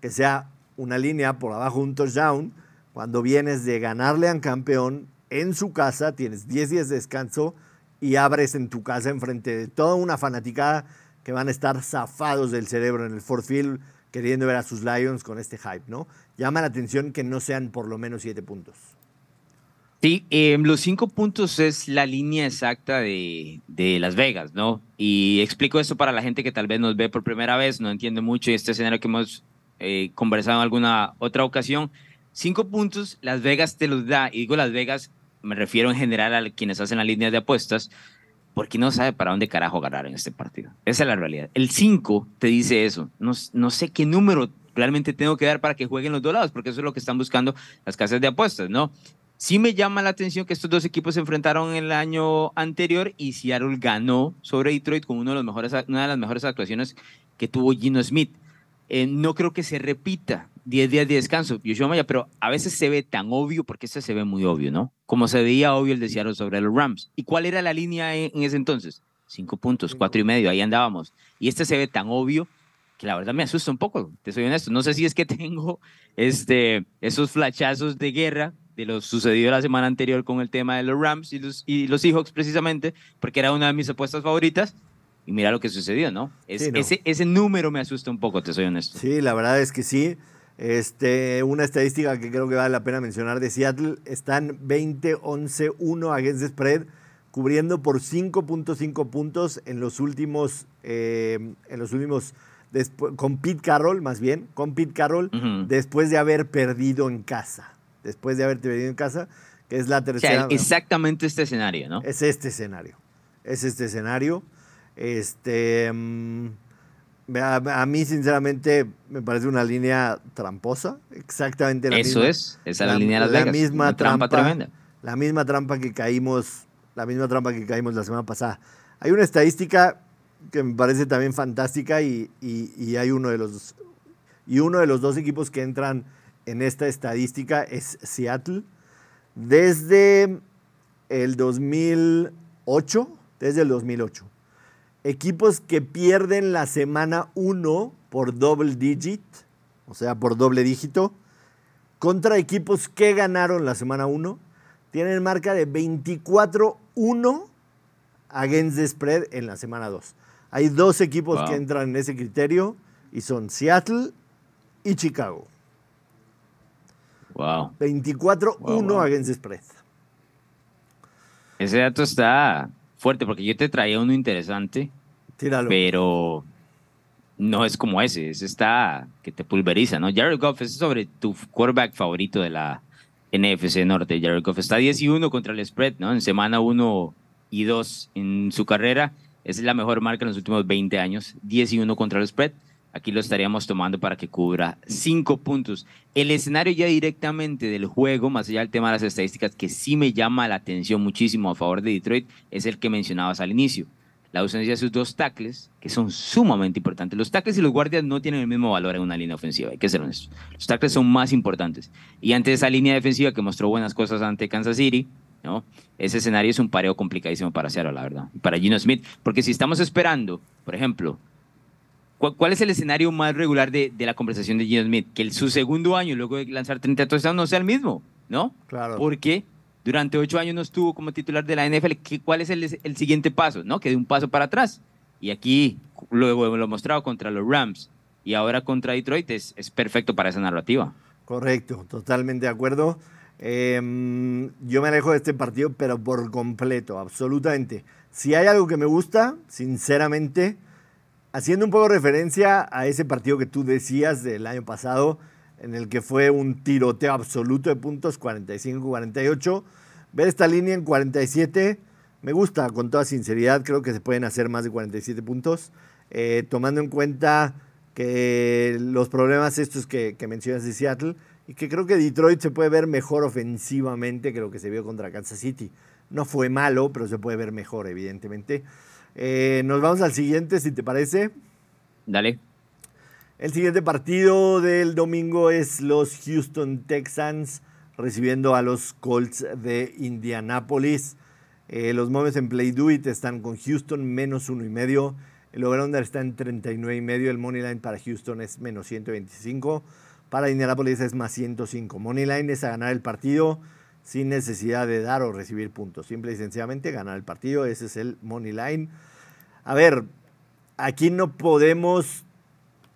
que sea una línea por abajo un touchdown cuando vienes de ganarle a un campeón en su casa, tienes 10 días de descanso y abres en tu casa enfrente de toda una fanaticada que van a estar zafados del cerebro en el Ford Field queriendo ver a sus Lions con este hype, ¿no? Llama la atención que no sean por lo menos 7 puntos. Sí, em, los 5 puntos es la línea exacta de, de, Las Vegas, ¿no? Y explico esto para la gente que tal vez nos ve por primera vez, no entiende mucho este escenario que hemos eh, conversado en alguna otra ocasión. Cinco puntos, Las Vegas te los da, y digo Las Vegas me refiero en general a quienes hacen la línea de apuestas, porque no sabe para dónde carajo ganar en este partido. Esa es la realidad. El 5 te dice eso. No, no sé qué número realmente tengo que dar para que jueguen los dos lados, porque eso es lo que están buscando las casas de apuestas, ¿no? Sí me llama la atención que estos dos equipos se enfrentaron el año anterior y Seattle ganó sobre Detroit con una de las mejores actuaciones que tuvo Gino Smith. Eh, no creo que se repita 10 días de descanso, Yoshua Maya, pero a veces se ve tan obvio, porque este se ve muy obvio, ¿no? Como se veía obvio el de sobre los Rams. ¿Y cuál era la línea en, ese entonces? Cinco puntos, cuatro y medio, ahí andábamos. Y este se ve tan obvio que la verdad me asusta un poco, te soy honesto. No sé si es que tengo este, esos flachazos de guerra de lo sucedido la semana anterior con el tema de los Rams y los, y los Seahawks precisamente, porque era una de mis apuestas favoritas y mira lo que sucedió, ¿no? Ese, ese número me asusta un poco, te soy honesto. Sí, la verdad es que sí. Este, una estadística que creo que vale la pena mencionar de Seattle, están 20-11-1 against spread, cubriendo por 5.5 puntos en los últimos, eh, en los últimos, con Pete Carroll, más bien, con Pete Carroll, después de haber perdido en casa. Después de haber perdido en casa, que es la tercera. exactamente este escenario, ¿no? Es este escenario. Es este escenario. Este, mm, a, mí, sinceramente, me parece una línea tramposa. Exactamente la Eso misma. es, esa es la, línea de Las la misma trampa, tremenda. La misma trampa que caímos, la misma trampa que caímos la semana pasada. Hay una estadística que me parece también fantástica y, y, hay uno de los y uno de los dos equipos que entran en esta estadística es Seattle. Desde el 2008 desde el 2008. Equipos que pierden la semana 1 por double digit, o sea, por doble dígito, contra equipos que ganaron la semana 1, tienen marca de 24-1 against the spread en la semana 2. Hay dos equipos que entran en ese criterio y son Seattle y Chicago. Wow. 24-1 against the spread. Ese dato está fuerte porque yo te traía uno interesante. Tíralo. Pero no es como ese. Ese está que te pulveriza, ¿no? Jared Goff es sobre tu quarterback favorito de la NFC Norte. Jared Goff está 10 y 1 contra el spread, ¿no? En semana 1 y 2 en su carrera. Esa es la mejor marca en los últimos 20 años. 10 y 1 contra el spread. Aquí lo estaríamos tomando para que cubra 5 puntos. El escenario ya directamente del juego, más allá del tema de las estadísticas, que sí me llama la atención muchísimo a favor de Detroit, es el que mencionabas al inicio. La ausencia de sus dos tackles, que son sumamente importantes. Los tackles y los guardias no tienen el mismo valor en una línea ofensiva, hay que ser honestos. Los tackles son más importantes. Y ante esa línea defensiva que mostró buenas cosas ante Kansas City, ¿no? Ese escenario es un pareo complicadísimo para Seattle, la verdad. Para Gino Smith. Porque si estamos esperando, por ejemplo, ¿cuál, es el escenario más regular de, la conversación de Gino Smith? Que el, su segundo año, luego de lanzar 30 touchdowns, no sea el mismo, ¿no? Claro. Porque durante ocho años no estuvo como titular de la NFL. ¿Cuál es el, el siguiente paso? ¿No? Que de un paso para atrás. Y aquí, luego lo he mostrado contra los Rams y ahora contra Detroit, es, es perfecto para esa narrativa. Correcto, totalmente de acuerdo. Em, yo me alejo de este partido, pero por completo, absolutamente. Si hay algo que me gusta, sinceramente, haciendo un poco referencia a ese partido que tú decías del año pasado, en el que fue un tiroteo absoluto de puntos, 45-48, ver esta línea en 47 me gusta, con toda sinceridad, creo que se pueden hacer más de 47 puntos, eh, tomando en cuenta que los problemas estos que mencionas de Seattle, y que creo que Detroit se puede ver mejor ofensivamente que lo que se vio contra Kansas City. No fue malo, pero se puede ver mejor, evidentemente. Eh, nos vamos al siguiente, si te parece. Dale. El siguiente partido del domingo es los Houston Texans recibiendo a los Colts de Indianapolis. Eh, los móviles en Play Do It están con Houston menos uno y medio. El over está en 39 y medio. El money line para Houston es menos 125. Para Indianapolis es más 105. Money line es a ganar el partido sin necesidad de dar o recibir puntos. Simple y sencillamente ganar el partido. Ese es el money line. A ver, aquí no podemos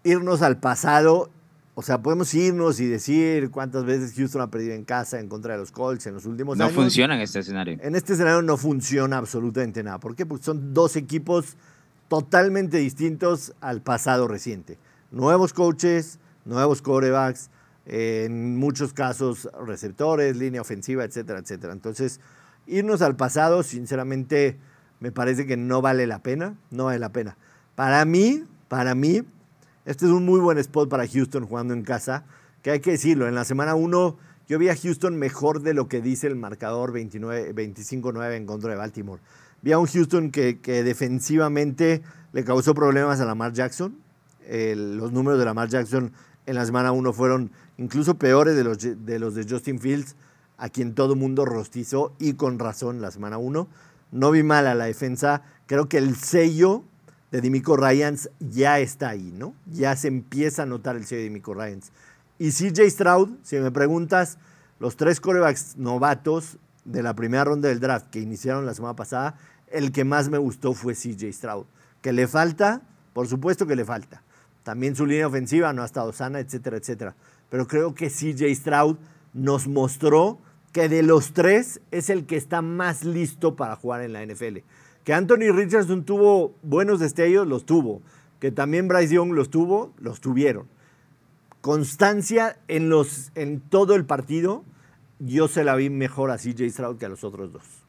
irnos al pasado. O sea, podemos irnos y decir cuántas veces Houston ha perdido en casa en contra de los Colts en los últimos años. No funciona en este escenario. En este escenario no funciona absolutamente nada. ¿Por qué? Porque son dos equipos totalmente distintos al pasado reciente. Nuevos coaches, nuevos corebacks, en muchos casos receptores, línea ofensiva, etcétera, etcétera. Entonces, irnos al pasado, sinceramente, me parece que no vale la pena, no vale la pena. Para mí, para mí, este es un muy buen spot para Houston jugando en casa, que hay que decirlo, en la semana 1 yo vi a Houston mejor de lo que dice el marcador 25-9 en contra de Baltimore. Vi a un Houston que, que defensivamente le causó problemas a Lamar Jackson. los números de Lamar Jackson en la semana 1 fueron incluso peores de los, de Justin Fields, a quien todo mundo rostizó y con razón la semana 1. No vi mal a la defensa. Creo que el sello de Dimico Ryans ya está ahí, ¿no? Ya se empieza a notar el sello de Dimico Ryans. Y CJ Stroud, si me preguntas, los tres corebacks novatos de la primera ronda del draft que iniciaron la semana pasada, el que más me gustó fue CJ Stroud. ¿Que le falta? Por supuesto que le falta. También su línea ofensiva no ha estado sana, etcétera, etcétera. Pero creo que CJ Stroud nos mostró que de los tres es el que está más listo para jugar en la NFL. Que Anthony Richardson tuvo buenos destellos, los tuvo. Que también Bryce Young los tuvo, los tuvieron. Constancia en, los, en todo el partido, yo se la vi mejor a CJ Stroud que a los otros dos.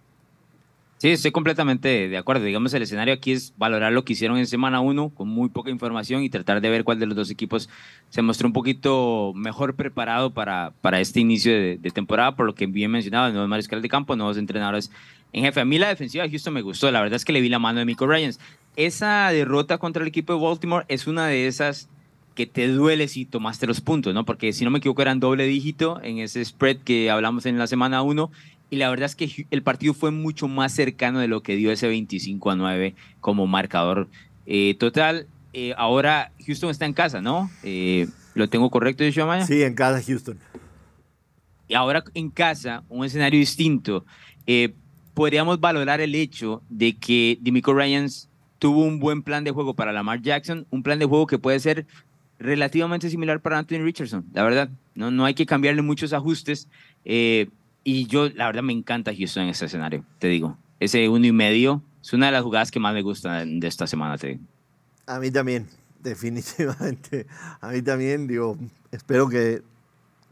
Sí, estoy completamente de acuerdo. Digamos, el escenario aquí es valorar lo que hicieron en semana uno con muy poca información y tratar de ver cuál de los dos equipos se mostró un poquito mejor preparado para, para este inicio de, temporada, por lo que bien mencionaba, nuevos mariscales de campo, nuevos entrenadores en jefe. A mí la defensiva de Houston me gustó, la verdad es que le vi la mano de Michael Ryans. Esa derrota contra el equipo de Baltimore es una de esas que te duele si tomaste los puntos, ¿no? Porque si no me equivoco eran doble dígito en ese spread que hablamos en la semana 1 y la verdad es que el partido fue mucho más cercano de lo que dio ese 25 a 9 como marcador eh, total. Eh, ahora Houston está en casa, ¿no? Eh, ¿Lo tengo correcto, Joshua Maya? Sí, en casa Houston. Y ahora en casa, un escenario distinto. podríamos valorar el hecho de que Dimico Ryans tuvo un buen plan de juego para Lamar Jackson, un plan de juego que puede ser relativamente similar para Anthony Richardson, la verdad. No, no hay que cambiarle muchos ajustes. Y yo, la verdad, me encanta Houston en ese escenario, te digo. Ese uno y medio es una de las jugadas que más me gustan de esta semana, te digo. A mí también, definitivamente. A mí también, digo, espero que,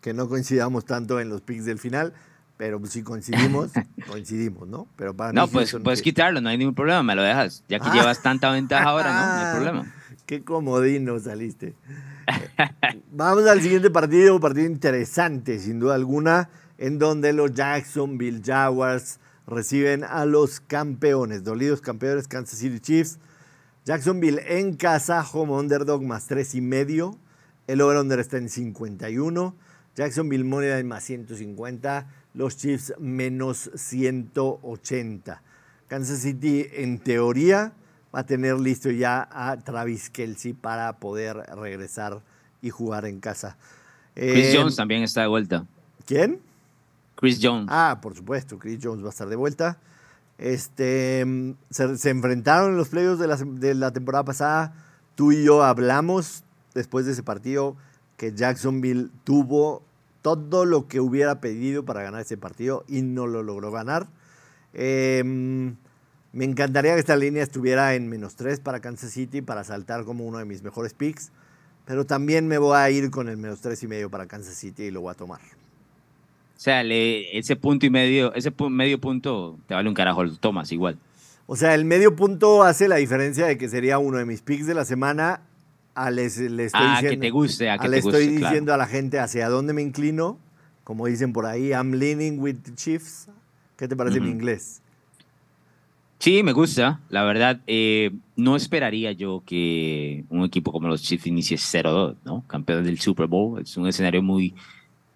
que no coincidamos tanto en los picks del final, pero si coincidimos, coincidimos, ¿no? Pero para no, pues puedes quitarlo, no hay ningún problema, me lo dejas. Ya que ah. llevas tanta ventaja ahora, ¿no? No hay problema. Qué comodino saliste. Vamos al siguiente partido, un partido interesante, sin duda alguna en donde los Jacksonville Jaguars reciben a los campeones, dolidos campeones Kansas City Chiefs. Jacksonville en casa, home underdog más tres y medio. El over-under está en 51. Jacksonville moneda en más 150. Los Chiefs menos 180. Kansas City, en teoría, va a tener listo ya a Travis Kelsey para poder regresar y jugar en casa. Chris eh, Jones también está de vuelta. ¿Quién? Chris Jones. Ah, por supuesto, Chris Jones va a estar de vuelta. Este, se, enfrentaron en los playoffs de la, de la temporada pasada. Tú y yo hablamos después de ese partido que Jacksonville tuvo todo lo que hubiera pedido para ganar ese partido y no lo logró ganar. Em, me encantaría que esta línea estuviera en menos 3 para Kansas City para saltar como uno de mis mejores picks, pero también me voy a ir con el menos 3 y medio para Kansas City y lo voy a tomar. O sea, ese punto y medio, ese medio punto te vale un carajo, lo tomas igual. O sea, el medio punto hace la diferencia de que sería uno de mis picks de la semana. A les, le estoy ah, diciendo, que te guste, a que le estoy diciendo a la gente hacia dónde me inclino. Como dicen por ahí, I'm leaning with the Chiefs. ¿Qué te parece en inglés? Sí, me gusta. La verdad, eh, no esperaría yo que un equipo como los Chiefs inicie 0-2, ¿no? Campeón del Super Bowl. Es un escenario muy,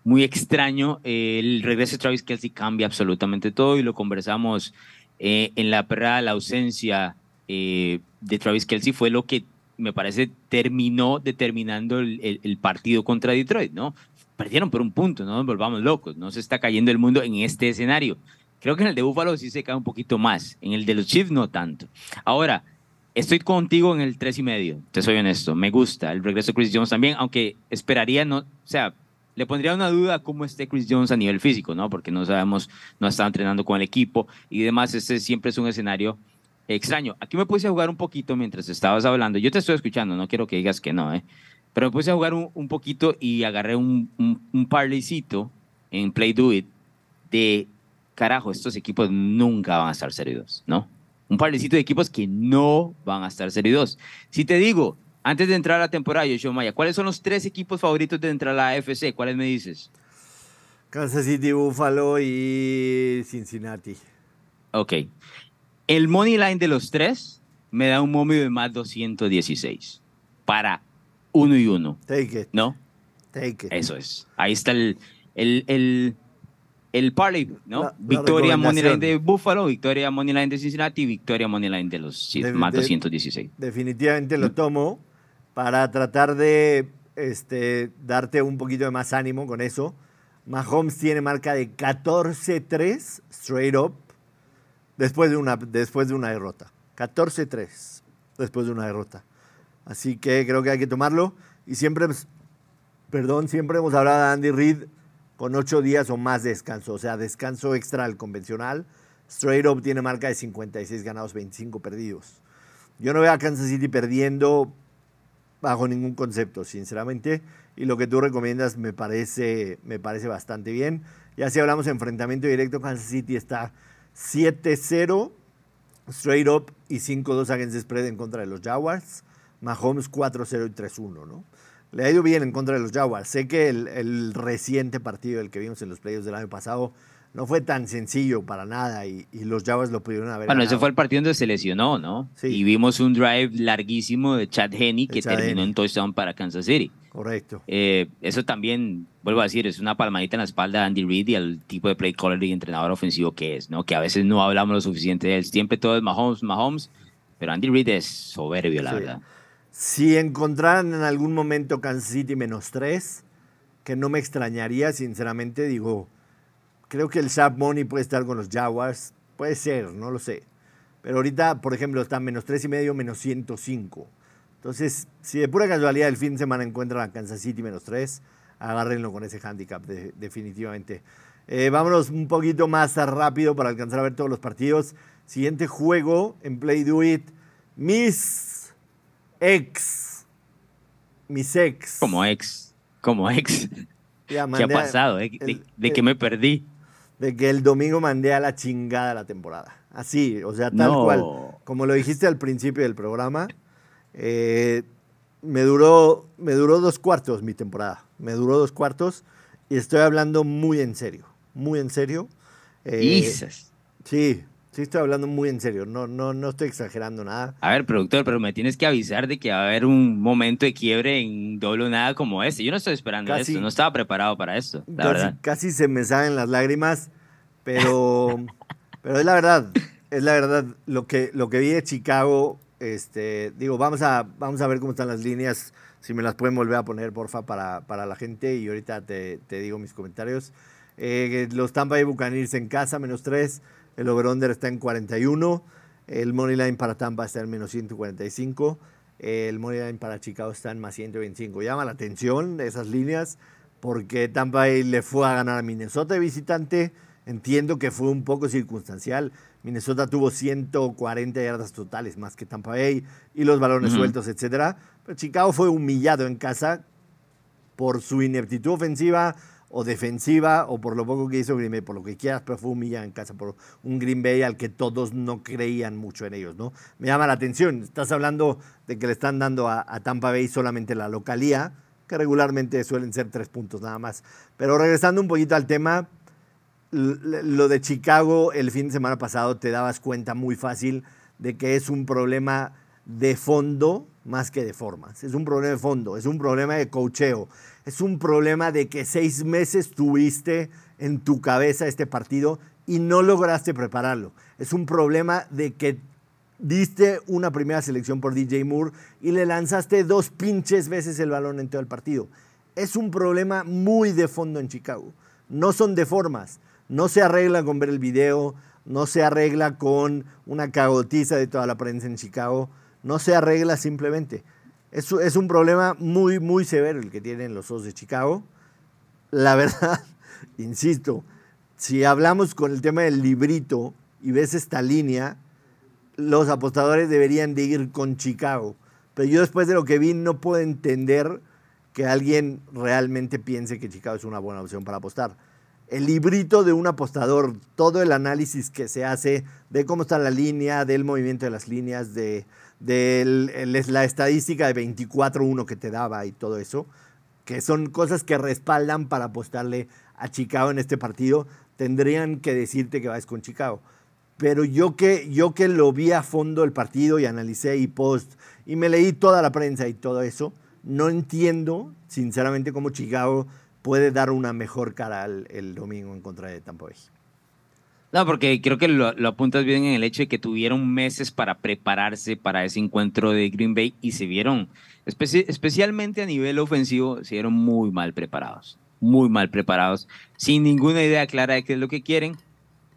muy extraño. el regreso de Travis Kelsey cambia absolutamente todo y lo conversamos eh, en la perra, la ausencia eh, de Travis Kelsey fue lo que me parece terminó determinando el, partido contra Detroit, ¿no? Perdieron por un punto, no nos volvamos locos, no se está cayendo el mundo en este escenario. Creo que en el de Buffalo sí se cae un poquito más, en el de los Chiefs no tanto. Ahora, estoy contigo en el tres y medio, te soy honesto, me gusta el regreso de Chris Jones también, aunque esperaría, no, o sea, le pondría una duda cómo esté Chris Jones a nivel físico, ¿no? Porque no sabemos, no está entrenando con el equipo y demás. Este siempre es un escenario extraño. Aquí me puse a jugar un poquito mientras estabas hablando. Yo te estoy escuchando, no quiero que digas que no, ¿eh? Pero me puse a jugar un, poquito y agarré un, un, un en Play Do It de, carajo, estos equipos nunca van a estar serios, ¿no? Un parlaycito de equipos que no van a estar serios. Si te digo, antes de entrar a la temporada, Yoshio Maya, ¿cuáles son los tres equipos favoritos de entrar a la AFC? ¿Cuáles me dices? Kansas City, Buffalo y Cincinnati. Ok. El money line de los tres me da un momio de más 216 para uno y uno. Take it. ¿No? Take it. Eso es. Ahí está el, el, el, el parlay, ¿no? victoria Moneyline de Buffalo, victoria Moneyline de Cincinnati, victoria Moneyline de los más 216. Definitivamente lo tomo para tratar de este, darte un poquito de más ánimo con eso. Mahomes tiene marca de 14-3 straight up después de una, después de una derrota. 14-3 después de una derrota. Así que creo que hay que tomarlo. Y siempre, perdón, siempre hemos hablado de Andy Reid con ocho días o más de descanso, o sea, descanso extra al convencional. Straight up tiene marca de 56 ganados, 25 perdidos. Yo no veo a Kansas City perdiendo bajo ningún concepto, sinceramente. Y lo que tú recomiendas me parece, me parece bastante bien. Ya si hablamos de enfrentamiento directo, Kansas City está 7-0 straight up y 5-2 against spread en contra de los Jaguars. Mahomes 4-0 y 3-1, ¿no? Le ha ido bien en contra de los Jaguars. Sé que el, reciente partido, el que vimos en los playoffs del año pasado, no fue tan sencillo para nada y, los Jaguars lo pudieron haber Bueno, ese fue el partido donde se lesionó, ¿no? Sí. Y vimos un drive larguísimo de Chad Henney que terminó en touchdown para Kansas City. Correcto. Eh, eso también, vuelvo a decir, es una palmadita en la espalda de Andy Reid y al tipo de play caller y entrenador ofensivo que es, ¿no? Que a veces no hablamos lo suficiente de él. Siempre todo es Mahomes, Mahomes, pero Andy Reid es soberbio, la verdad. Si encontraran en algún momento Kansas City menos tres, que no me extrañaría, sinceramente, digo, creo que el Sharp Money puede estar con los Jaguars, puede ser, no lo sé. Pero ahorita, por ejemplo, está menos tres y medio, menos 105. Entonces, si de pura casualidad el fin de semana encuentran a Kansas City menos 3, agárrenlo con ese handicap definitivamente. Eh, vámonos un poquito más rápido para alcanzar a ver todos los partidos. Siguiente juego en Play Do It. Mis ex. Mis ex. Como ex. Como ex. ¿Qué ha pasado? ¿De, que me perdí? De que el domingo mandé a la chingada la temporada. Así, o sea, tal cual. Como lo dijiste al principio del programa. Eh, me, duró, me duró dos cuartos mi temporada. Me duró dos cuartos y estoy hablando muy en serio. Muy en serio. Eh, sí, sí estoy hablando muy en serio. No, no, no estoy exagerando nada. A ver, productor, pero me tienes que avisar de que va a haber un momento de quiebre en doble o nada como este. Yo no estoy esperando esto. No estaba preparado para esto, la casi, verdad. Casi se me salen las lágrimas, pero, pero es la verdad. Es la verdad. Lo que, lo que vi de Chicago este, digo, vamos a, vamos a ver cómo están las líneas, si me las pueden volver a poner, porfa, para, para la gente y ahorita te, te digo mis comentarios. Eh, los Tampa Bay Buccaneers en casa, menos 3, el over-under está en 41, el money line para Tampa está en menos 145, el money line para Chicago está en más 125. Llama la atención esas líneas porque Tampa Bay le fue a ganar a Minnesota de visitante, entiendo que fue un poco circunstancial, Minnesota tuvo 140 yardas totales más que Tampa Bay y los balones sueltos, etc. Pero Chicago fue humillado en casa por su ineptitud ofensiva o defensiva o por lo poco que hizo Green Bay, por lo que quieras, pero fue humillado en casa por un Green Bay al que todos no creían mucho en ellos, ¿no? Me llama la atención, estás hablando de que le están dando a, a Tampa Bay solamente la localía, que regularmente suelen ser tres puntos nada más. Pero regresando un poquito al tema, lo de Chicago el fin de semana pasado te dabas cuenta muy fácil de que es un problema de fondo más que de formas. Es un problema de fondo, es un problema de cocheo, es un problema de que seis meses tuviste en tu cabeza este partido y no lograste prepararlo. Es un problema de que diste una primera selección por DJ Moore y le lanzaste dos pinches veces el balón en todo el partido. Es un problema muy de fondo en Chicago. No son de formas no se arregla con ver el video, no se arregla con una cagotiza de toda la prensa en Chicago, no se arregla simplemente. Es, un problema muy, muy severo el que tienen los Osos de Chicago. La verdad, insisto, si hablamos con el tema del librito y ves esta línea, los apostadores deberían de ir con Chicago. Pero yo después de lo que vi no puedo entender que alguien realmente piense que Chicago es una buena opción para apostar el librito de un apostador, todo el análisis que se hace de cómo está la línea, del movimiento de las líneas, de, la estadística de 24-1 que te daba y todo eso, que son cosas que respaldan para apostarle a Chicago en este partido, tendrían que decirte que vas con Chicago. Pero yo que, yo que lo vi a fondo el partido y analicé y post y me leí toda la prensa y todo eso, no entiendo sinceramente cómo Chicago puede dar una mejor cara el domingo en contra de Tampa Bay. No, porque creo que lo, apuntas bien en el hecho de que tuvieron meses para prepararse para ese encuentro de Green Bay y se vieron, especialmente a nivel ofensivo, se vieron muy mal preparados, muy mal preparados, sin ninguna idea clara de qué es lo que quieren.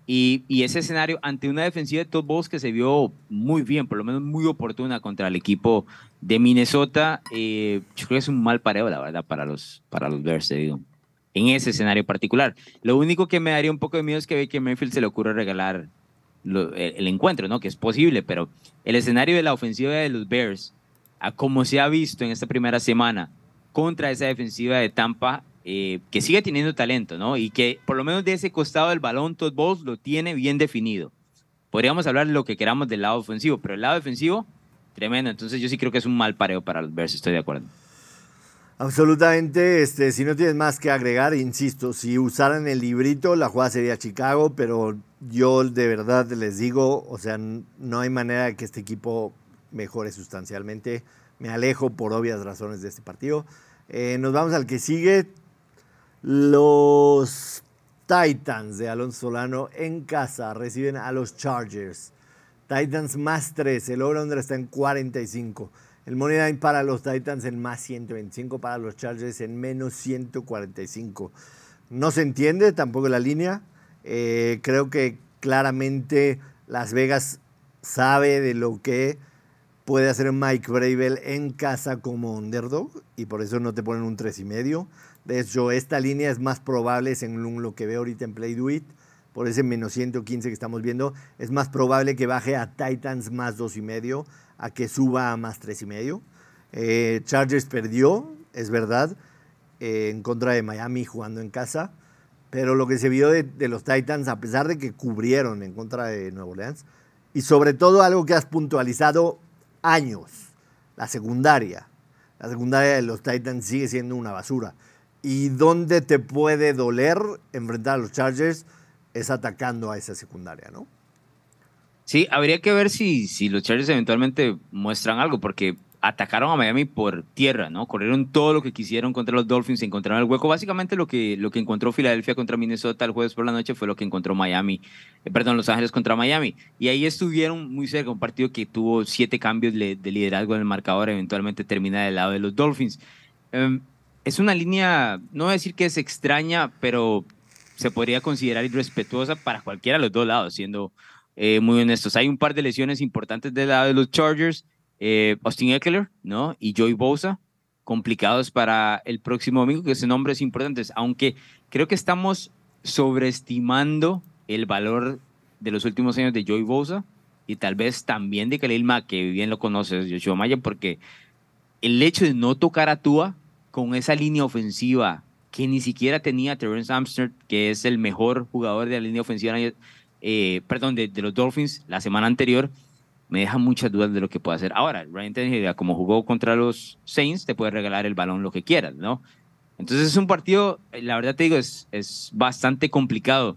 Y, ese escenario ante una defensiva de Todd Bowles que se vio muy bien, por lo menos muy oportuna contra el equipo de Minnesota, eh, yo creo que es un mal pareo, la verdad, para los, para los Bears, digo, en ese escenario particular. Lo único que me daría un poco de miedo es que que Mayfield se le ocurre regalar el, encuentro, ¿no? Que es posible, pero el escenario de la ofensiva de los Bears, a como se ha visto en esta primera semana contra esa defensiva de Tampa, eh, que sigue teniendo talento, ¿no? Y que por lo menos de ese costado del balón, Todd Bowles lo tiene bien definido. Podríamos hablar lo que queramos del lado ofensivo, pero el lado defensivo, tremendo. Entonces yo sí creo que es un mal pareo para los Bears, estoy de acuerdo. Absolutamente, este, si no tienes más que agregar, insisto, si usaran el librito, la jugada sería Chicago, pero yo de verdad les digo, o sea, no hay manera de que este equipo mejore sustancialmente. Me alejo por obvias razones de este partido. Eh, nos vamos al que sigue. Los Titans de Alonso Solano en casa reciben a los Chargers. Titans más 3, el over-under está en 45. El money line para los Titans en más 125, para los Chargers en menos 145. No se entiende tampoco la línea. Eh, creo que claramente Las Vegas sabe de lo que puede hacer Mike Bravel en casa como underdog y por eso no te ponen un 3,5. De hecho, esta línea es más probable, según lo que veo ahorita en Play Do It, por ese menos 115 que estamos viendo, es más probable que baje a Titans más 2,5 a que suba a más 3,5. Eh, Chargers perdió, es verdad, eh, en contra de Miami jugando en casa, pero lo que se vio de, los Titans, a pesar de que cubrieron en contra de Nueva Orleans, y sobre todo algo que has puntualizado años, la secundaria. La secundaria de los Titans sigue siendo una basura. Y dónde te puede doler enfrentar a los Chargers es atacando a esa secundaria, ¿no? Sí, habría que ver si, si los Chargers eventualmente muestran algo, porque atacaron a Miami por tierra, ¿no? Corrieron todo lo que quisieron contra los Dolphins, encontraron el hueco. Básicamente lo que, lo que encontró Filadelfia contra Minnesota el jueves por la noche fue lo que encontró Miami, eh, perdón, Los Ángeles contra Miami. Y ahí estuvieron muy cerca, un partido que tuvo siete cambios de, liderazgo en el marcador, eventualmente termina del lado de los Dolphins. Em, es una línea, no voy a decir que es extraña, pero se podría considerar irrespetuosa para cualquiera de los dos lados, siendo eh, muy honestos. Hay un par de lesiones importantes del lado de los Chargers. Eh, Austin Eckler, ¿no? Y Joey Bosa, complicados para el próximo domingo, que son nombres importantes, aunque creo que estamos sobreestimando el valor de los últimos años de Joey Bosa y tal vez también de Khalil Mack, que bien lo conoces, Joshua Maya, porque el hecho de no tocar a Tua con esa línea ofensiva que ni siquiera tenía Terrence Amsterdam, que es el mejor jugador de la línea ofensiva eh, perdón, de, los Dolphins la semana anterior, me deja muchas dudas de lo que puede hacer. Ahora, Ryan Tannehill, como jugó contra los Saints, te puede regalar el balón lo que quieras, ¿no? Entonces es un partido, la verdad te digo, es, es bastante complicado.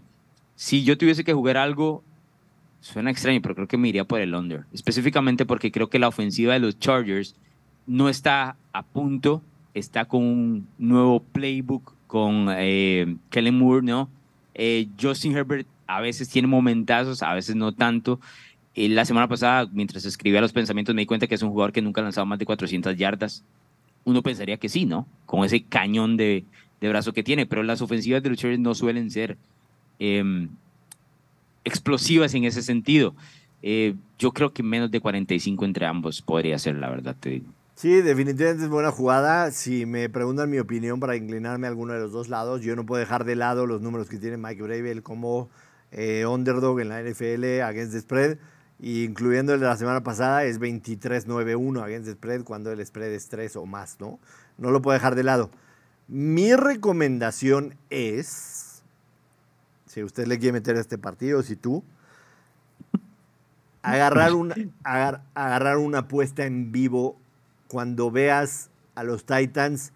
Si yo tuviese que jugar algo, suena extraño, pero creo que me iría por el under. Específicamente porque creo que la ofensiva de los Chargers no está a punto, está con un nuevo playbook con eh, Kellen Moore, ¿no? Eh, Justin Herbert a veces tiene momentazos, a veces no tanto. Eh, la semana pasada, mientras escribía los pensamientos, me di cuenta que es un jugador que nunca ha lanzado más de 400 yardas. Uno pensaría que sí, ¿no? Con ese cañón de, de brazo que tiene, pero las ofensivas de los Chargers no suelen ser em, explosivas en ese sentido. Yo creo que menos de 45 entre ambos podría ser, la verdad, te digo. Sí, definitivamente es buena jugada. Si me preguntan mi opinión para inclinarme a alguno de los dos lados, yo no puedo dejar de lado los números que tiene Mike Bravel como eh, underdog en la NFL against the spread, incluyendo el de la semana pasada, es 23-9-1 against the spread cuando el spread es 3 o más, ¿no? No lo puedo dejar de lado. Mi recomendación es, si usted le quiere meter a este partido, si tú, agarrar una, agarrar una apuesta en vivo cuando veas a los Titans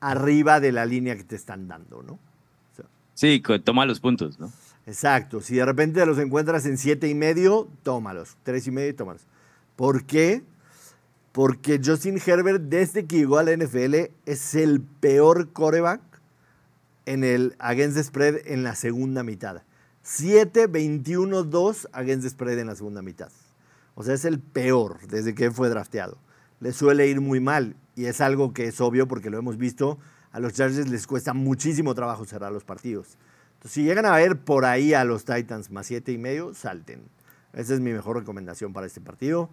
arriba de la línea que te están dando, ¿no? sí, toma los puntos, ¿no? Exacto. Si de repente los encuentras en siete y medio, tómalos. Tres y medio, tómalos. ¿Por qué? Porque Justin Herbert, desde que llegó a la NFL, es el peor coreback en el against the spread en la segunda mitad. 7, 21, 2 against the spread en la segunda mitad. O sea, es el peor desde que fue drafteado. Le suele ir muy mal y es algo que es obvio porque lo hemos visto. A los Chargers les cuesta muchísimo trabajo cerrar los partidos si llegan a ver por ahí a los Titans más siete y medio, salten. Esa es mi mejor recomendación para este partido.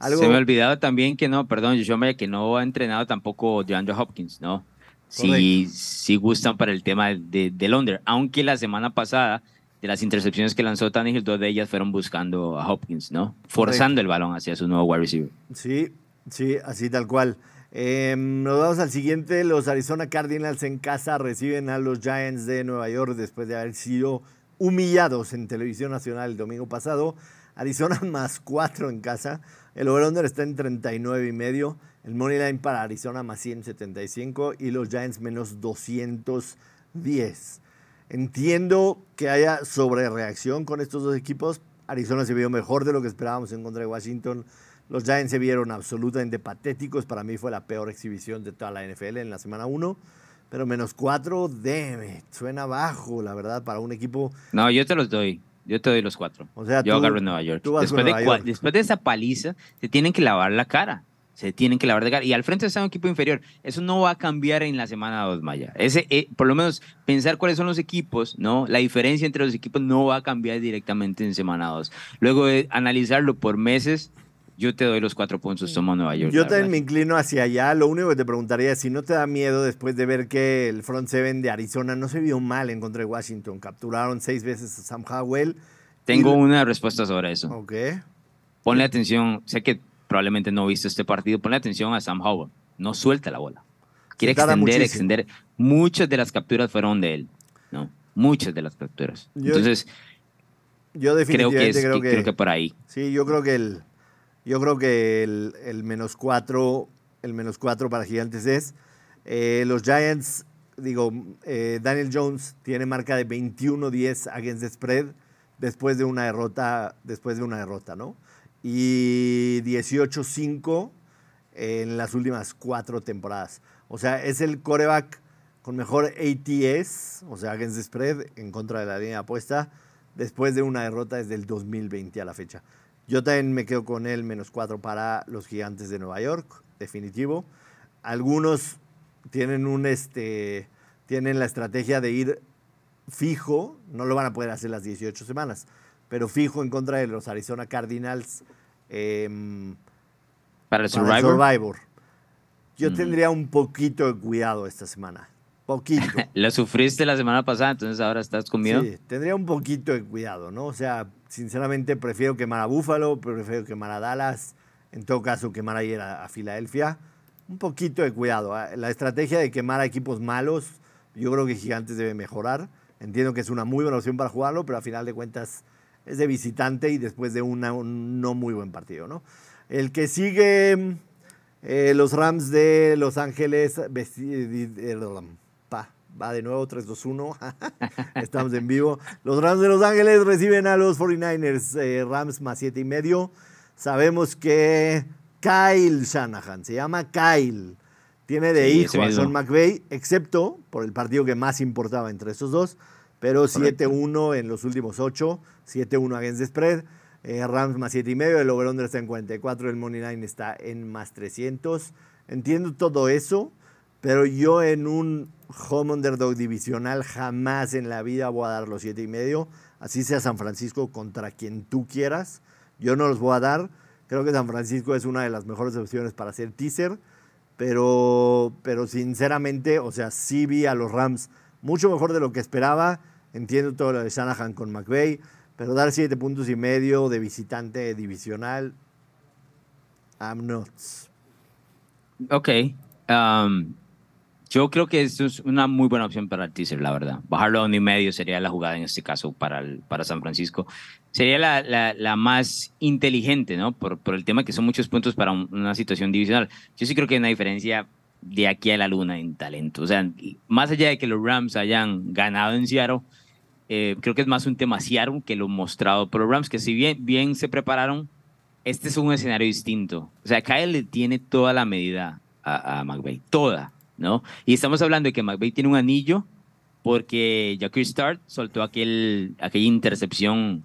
Se me ha olvidado también que no, perdón, yo me que no ha entrenado tampoco DeAndre Hopkins, ¿no? Si, si gustan para el tema de, del under. Aunque la semana pasada, de las intercepciones que lanzó Tannehill, dos de ellas fueron buscando a Hopkins, ¿no? Forzando el balón hacia su nuevo wide receiver. Sí, sí, así tal cual. Em, nos vamos al siguiente. Los Arizona Cardinals en casa reciben a los Giants de Nueva York después de haber sido humillados en televisión nacional el domingo pasado. Arizona más cuatro en casa. El over-under está en 39 y medio. El money line para Arizona más 175 y los Giants menos 210. Entiendo que haya sobrereacción con estos dos equipos. Arizona se vio mejor de lo que esperábamos en contra de Washington. Los Giants se vieron absolutamente patéticos. Para mí fue la peor exhibición de toda la NFL en la semana 1. Pero menos 4, deme, suena bajo, la verdad, para un equipo. No, yo te los doy. Yo te doy los cuatro. O sea, yo agarro Nueva York. Después, de, después de esa paliza, se tienen que lavar la cara se tienen que lavar de cara. Y al frente está un equipo inferior. Eso no va a cambiar en la semana 2, Maya. Ese, eh, por lo menos pensar cuáles son los equipos, ¿no? La diferencia entre los equipos no va a cambiar directamente en semana 2. Luego de analizarlo por meses, yo te doy los cuatro puntos, tomo Nueva York. Yo también me inclino hacia allá. Lo único que te preguntaría es si no te da miedo después de ver que el front seven de Arizona no se vio mal en contra de Washington. Capturaron seis veces a Sam Howell. Tengo una respuesta sobre eso. Ok. Ponle atención. Sé que probablemente no viste este partido, ponle atención a Sam Howell. No suelta la bola. Quiere extender, extender. Muchas de las capturas fueron de él, ¿no? Muchas de las capturas. Entonces, yo definitivamente creo que, creo que, por ahí. Sí, yo creo que el, yo creo que el, menos cuatro, el menos cuatro para Gigantes es eh, los Giants. Digo, eh, Daniel Jones tiene marca de 21-10 against the spread después de una derrota, después de una derrota, ¿no? y 18-5 en las últimas cuatro temporadas. O sea, es el coreback con mejor ATS, o sea, against the spread, en contra de la línea apuesta, después de una derrota desde el 2020 a la fecha. Yo también me quedo con él menos cuatro para los gigantes de Nueva York, definitivo. Algunos tienen un este tienen la estrategia de ir fijo, no lo van a poder hacer las 18 semanas, pero fijo en contra de los Arizona Cardinals. Em, para el Survivor. Yo mm. tendría un poquito de cuidado esta semana. Poquito. Lo sufriste la semana pasada, entonces ahora estás con miedo. Sí, tendría un poquito de cuidado, ¿no? O sea, sinceramente prefiero quemar a Buffalo, prefiero quemar a Dallas, en todo caso quemar ayer a, a Filadelfia. Un poquito de cuidado. ¿eh? La estrategia de quemar a equipos malos, yo creo que Gigantes debe mejorar. Entiendo que es una muy buena opción para jugarlo, pero a final de cuentas es de visitante y después de una, un no muy buen partido, ¿no? El que sigue eh, los Rams de Los Ángeles, va de nuevo 3-2-1, estamos en vivo. Los Rams de Los Ángeles reciben a los 49ers, eh, Rams más 7 y medio. Sabemos que Kyle Shanahan, se llama Kyle, tiene de hijo a Sean McVay, excepto por el partido que más importaba entre esos dos, pero 7-1 en los últimos 8, 7-1 against the spread. Eh, Rams más 7 y medio, el over-under está en 44, el money line está en más 300. Entiendo todo eso, pero yo en un home underdog divisional jamás en la vida voy a dar los 7 y medio, así sea San Francisco contra quien tú quieras. Yo no los voy a dar. Creo que San Francisco es una de las mejores opciones para hacer teaser, pero, pero sinceramente, o sea, sí vi a los Rams mucho mejor de lo que esperaba Entiendo todo lo de Shanahan con McVeigh, pero dar siete puntos y medio de visitante divisional, I'm nuts. Ok. Um, yo creo que esto es una muy buena opción para el teaser, la verdad. Bajarlo a uno y medio sería la jugada en este caso para, para San Francisco. Sería la, la, la más inteligente, ¿no? Por, por, el tema que son muchos puntos para una situación divisional. Yo sí creo que hay una diferencia de aquí a la luna en talento. O sea, más allá de que los Rams hayan ganado en Seattle, eh, creo que es más un tema Seattle que lo mostrado por los Rams, que si bien, bien se prepararon, este es un escenario distinto. O sea, Kyle le tiene toda la medida a, a McVay, toda, ¿no? Y estamos hablando de que McVay tiene un anillo porque Jackie Start soltó aquel, aquella intercepción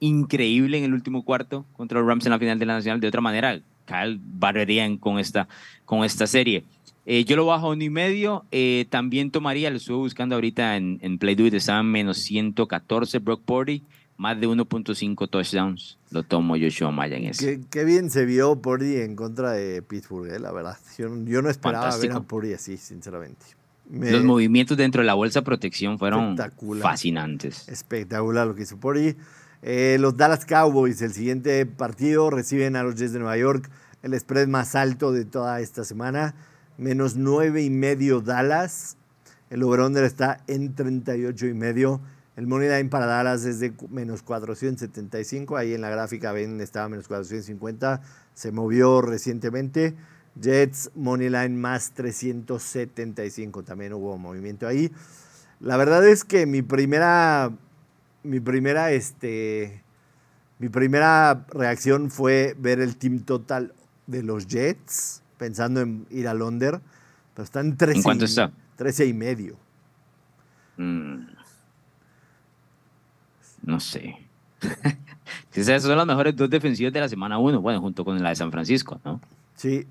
increíble en el último cuarto contra los Rams en la final de la Nacional. De otra manera, Kyle barrería con esta, con esta serie. Eh, yo lo bajo a uno y medio. Eh, también tomaría, lo estuve buscando ahorita en, en Play Do It, estaba menos 114 Brock Purdy, más de 1.5 touchdowns. Lo tomo Joshua Maya en ese. Qué, bien se vio Purdy en contra de Pittsburgh, eh, la verdad. Yo, no esperaba ver a Purdy así, sinceramente. Los movimientos dentro de la bolsa de protección fueron fascinantes. Espectacular lo que hizo Purdy. los Dallas Cowboys, el siguiente partido, reciben a los Jets de Nueva York, el spread más alto de toda esta semana menos 9 y medio Dallas. El over-under está en 38 y medio. El money line para Dallas es de menos 475. Ahí en la gráfica ven, estaba menos 450. Se movió recientemente. Jets, money line más 375. También hubo movimiento ahí. La verdad es que mi primera, mi primera, este, mi primera reacción fue ver el team total de los Jets, pensando en ir a Londres, pero están 13 ¿En cuánto está? 13 y medio. Mm. No sé. Esas son las mejores dos defensivas de la semana 1, bueno, junto con la de San Francisco, ¿no? Sí.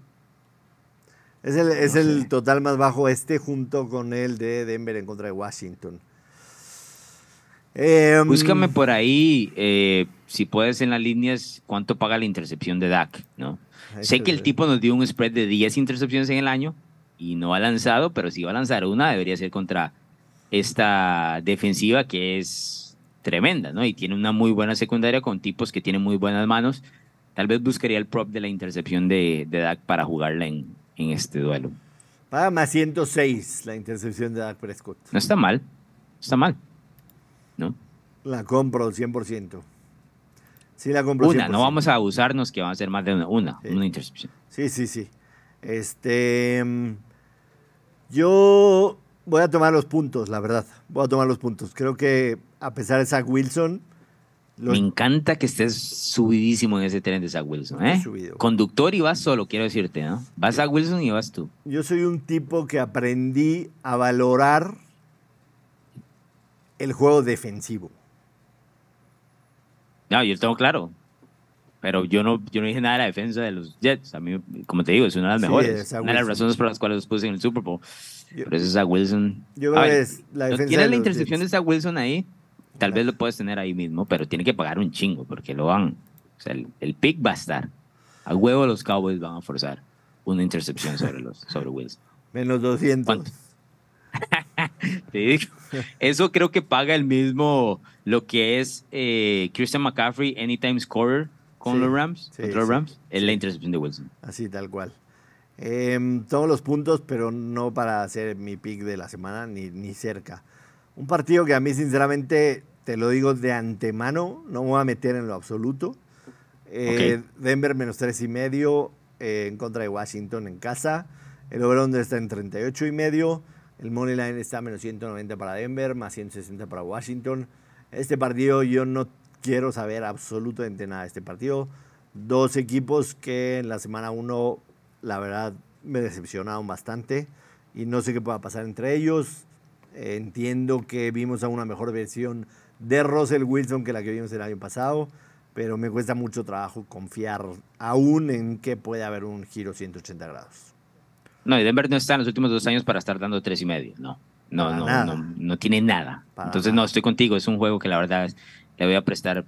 Es el, es No el total más bajo este junto con el de Denver en contra de Washington. Em, Búscame por ahí, eh, si puedes en las líneas, cuánto paga la intercepción de Dak, ¿no? Sé que el tipo nos dio un spread de 10 intercepciones en el año y no ha lanzado, pero si va a lanzar una, debería ser contra esta defensiva que es tremenda, ¿no? Y tiene una muy buena secundaria con tipos que tienen muy buenas manos. Tal vez buscaría el prop de la intercepción de, de Dak para jugarla en, en este duelo. Paga más 106 la intercepción de Dak Prescott. No está mal, está mal, ¿no? La compro 100%. Sí, la compro Una, 100%. no vamos a abusarnos que va a ser más de una, una, Sí. una intercepción. Sí, sí, sí. Este. mm, Yo voy a tomar los puntos, la verdad. Voy a tomar los puntos. Creo que a pesar de Zach Wilson, los- Me encanta que estés subidísimo en ese tren de Zach Wilson, ¿eh? subido. Conductor y vas solo, quiero decirte, ¿no? Vas Zach Wilson y vas tú. yo soy un tipo que aprendí a valorar el juego defensivo. No, yo lo tengo claro. Pero yo no, yo no dije nada de la defensa de los Jets. A mí, como te digo, es una de las Sí, mejores. una de las razones por las cuales los puse en el Super Bowl. Yo- Pero ese es Zach Wilson. Yo A creo que es la ¿no defensa ¿Tienes de la los intercepción Jets. de Zach Wilson ahí? Tal vez lo puedes tener ahí mismo, pero tiene que pagar un chingo porque lo van. O sea, el, el pick va a estar. A huevo los Cowboys van a forzar una intercepción sobre, los, sobre Wilson. Menos 200. ¿Cuánto? Te digo, Eso creo que paga el mismo lo que es eh, Christian McCaffrey Anytime Scorer con Sí, los Rams, sí, los sí, Rams, es la sí. intercepción de Wilson. Así, tal cual. Em, todos los puntos, pero no para hacer mi pick de la semana ni, ni cerca. Un partido que a mí, sinceramente, te lo digo de antemano, no me voy a meter en lo absoluto. Eh, Denver menos tres y medio eh, en contra de Washington en casa. El over-under está en 38 y medio. El money line está menos 190 para Denver, más 160 para Washington. Este partido yo no quiero saber absolutamente nada de este partido. Dos equipos que en la semana 1, la verdad, me decepcionaron bastante. Y no sé qué pueda pasar entre ellos. Entiendo que vimos a una mejor versión de Russell Wilson que la que vimos el año pasado. Pero me cuesta mucho trabajo confiar aún en que puede haber un giro 180 grados. No, y Denver no está en los últimos dos años para estar dando tres y medio, no. No, no, no, no tiene nada. Para Entonces, nada. no, estoy contigo. Es un juego que la verdad le voy a prestar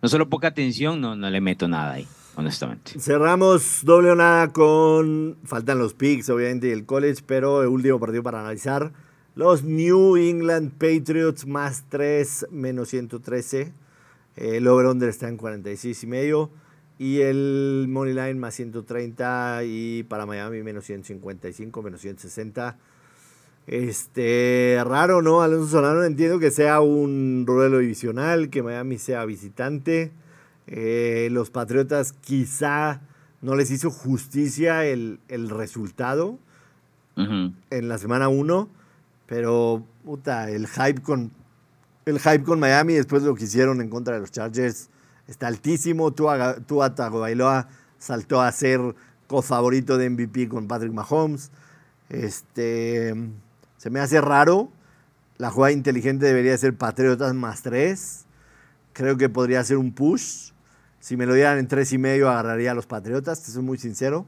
no solo poca atención, no, no le meto nada ahí, honestamente. Cerramos doble o nada con. Faltan los picks, obviamente, y el college, pero el último partido para analizar. Los New England Patriots más 3 menos 113. El over-under está en 46 y medio. Y el Money Line más 130. Y para Miami menos 155, menos 160. Este, raro, ¿no? Alonso Solano entiendo que sea un duelo divisional, que Miami sea visitante. Eh, los Patriotas quizá no les hizo justicia el, el resultado Ujú. en la semana 1, pero puta, el hype con el hype con Miami después de lo que hicieron en contra de los Chargers está altísimo. Tua, Tua Tagovailoa saltó a ser cofavorito de MVP con Patrick Mahomes. Este, se me hace raro. La jugada inteligente debería ser Patriotas más 3. Creo que podría ser un push. Si me lo dieran en 3 y medio, agarraría a los Patriotas, te soy muy sincero.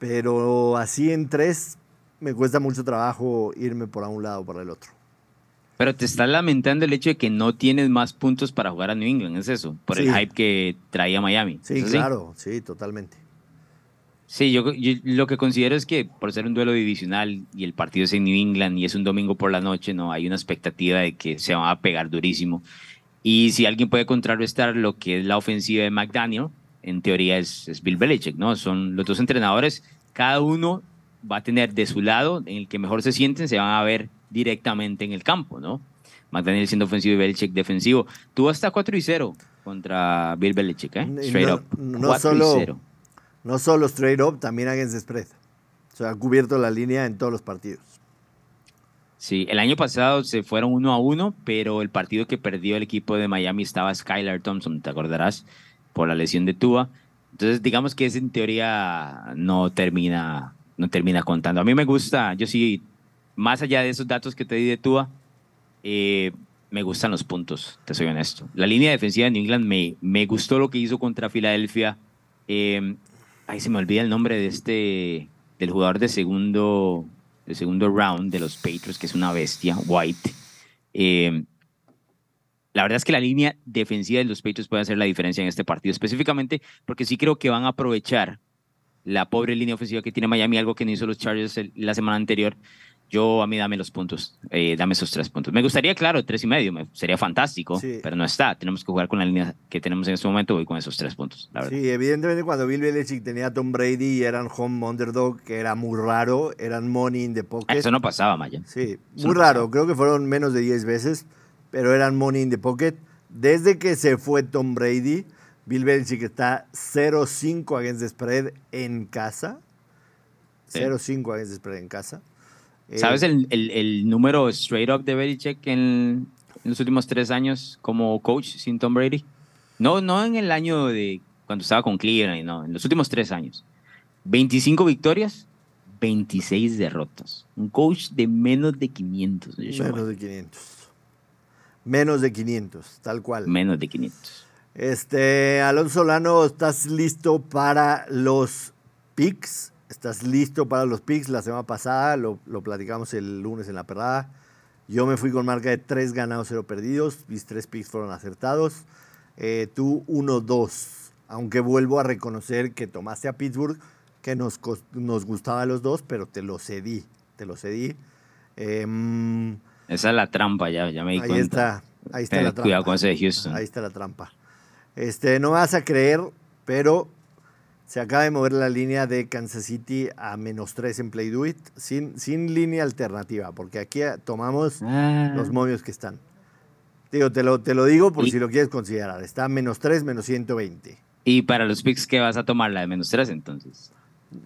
Pero así en 3 me cuesta mucho trabajo irme por un lado o por el otro. Pero te estás lamentando el hecho de que no tienes más puntos para jugar a New England, ¿es eso? Por el hype que traía Miami. Sí, claro, sí, totalmente. Sí, yo, yo lo que considero es que por ser un duelo divisional y el partido es en New England y es un domingo por la noche, no hay una expectativa de que se van a pegar durísimo. Y si alguien puede contrarrestar lo que es la ofensiva de McDaniel, en teoría es, es Bill Belichick, ¿no? Son los dos entrenadores, cada uno va a tener de su lado, en el que mejor se sienten, se van a ver directamente en el campo, ¿no? McDaniel siendo ofensivo y Belichick defensivo. Tuvo hasta 4 y 0 contra Bill Belichick, ¿eh? Straight up. No solo, no solo straight up, también against spread. O sea, ha cubierto la línea en todos los partidos. Sí, el año pasado se fueron uno a uno, pero el partido que perdió el equipo de Miami estaba Skylar Thompson, te acordarás, por la lesión de Tua. Entonces, digamos que ese en teoría no termina, no termina contando. A mí me gusta, yo sí, más allá de esos datos que te di de Tua, eh, me gustan los puntos, te soy honesto. La línea defensiva de New England me, me gustó lo que hizo contra Filadelfia. Eh, ahí se me olvida el nombre de este, del jugador de segundo, el segundo round de los Patriots, que es una bestia, White. Eh, la verdad es que la línea defensiva de los Patriots puede hacer la diferencia en este partido, específicamente porque sí creo que van a aprovechar la pobre línea ofensiva que tiene Miami, algo que no hizo los Chargers la semana anterior. Yo, a mí, dame los puntos, eh, dame esos tres puntos. Me gustaría, claro, tres y medio, sería fantástico, pero no está. Tenemos que jugar con la línea que tenemos en este momento, voy con esos tres puntos, la verdad. Sí, evidentemente cuando Bill Belichick tenía a Tom Brady y eran home underdog, que era muy raro, eran money in the pocket. Eso no pasaba, Maya. Sí, muy raro, creo que fueron menos de 10 veces, pero eran money in the pocket. Desde que se fue Tom Brady, Bill Belichick está 0-5 against the spread en casa. 0-5 against the spread en casa. Eh, ¿Sabes el, el, número straight up de Belichick en, en, los últimos tres años como coach sin Tom Brady? No, no en el año de cuando estaba con Cleveland, no, en los últimos tres años. 25 victorias, 26 derrotas. Un coach de menos de 500. Menos de 500. Menos de 500, tal cual. Menos de 500. Este, Alonso Lano, ¿estás listo para los picks? ¿Estás listo para los picks? La semana pasada lo, platicamos el lunes en la perrada. Yo me fui con marca de 3 ganados, 0 perdidos. Mis tres picks fueron acertados. Eh, tú 1-2. Aunque vuelvo a reconocer que tomaste a Pittsburgh, que nos, nos gustaba a los dos, pero te lo cedí. Te lo cedí. Em, Esa es la trampa, ya, ya me di ahí cuenta. Está, ahí está la trampa. Cuidado con ese de Houston. Ahí está la trampa. Este, no vas a creer, pero se acaba de mover la línea de Kansas City a menos 3 en Play Do It, sin, sin línea alternativa, porque aquí tomamos ah. los momios que están. Digo, te lo, te lo digo por si lo quieres considerar. Está a menos 3, menos 120. ¿Y para los picks qué vas a tomar? La de menos 3 entonces.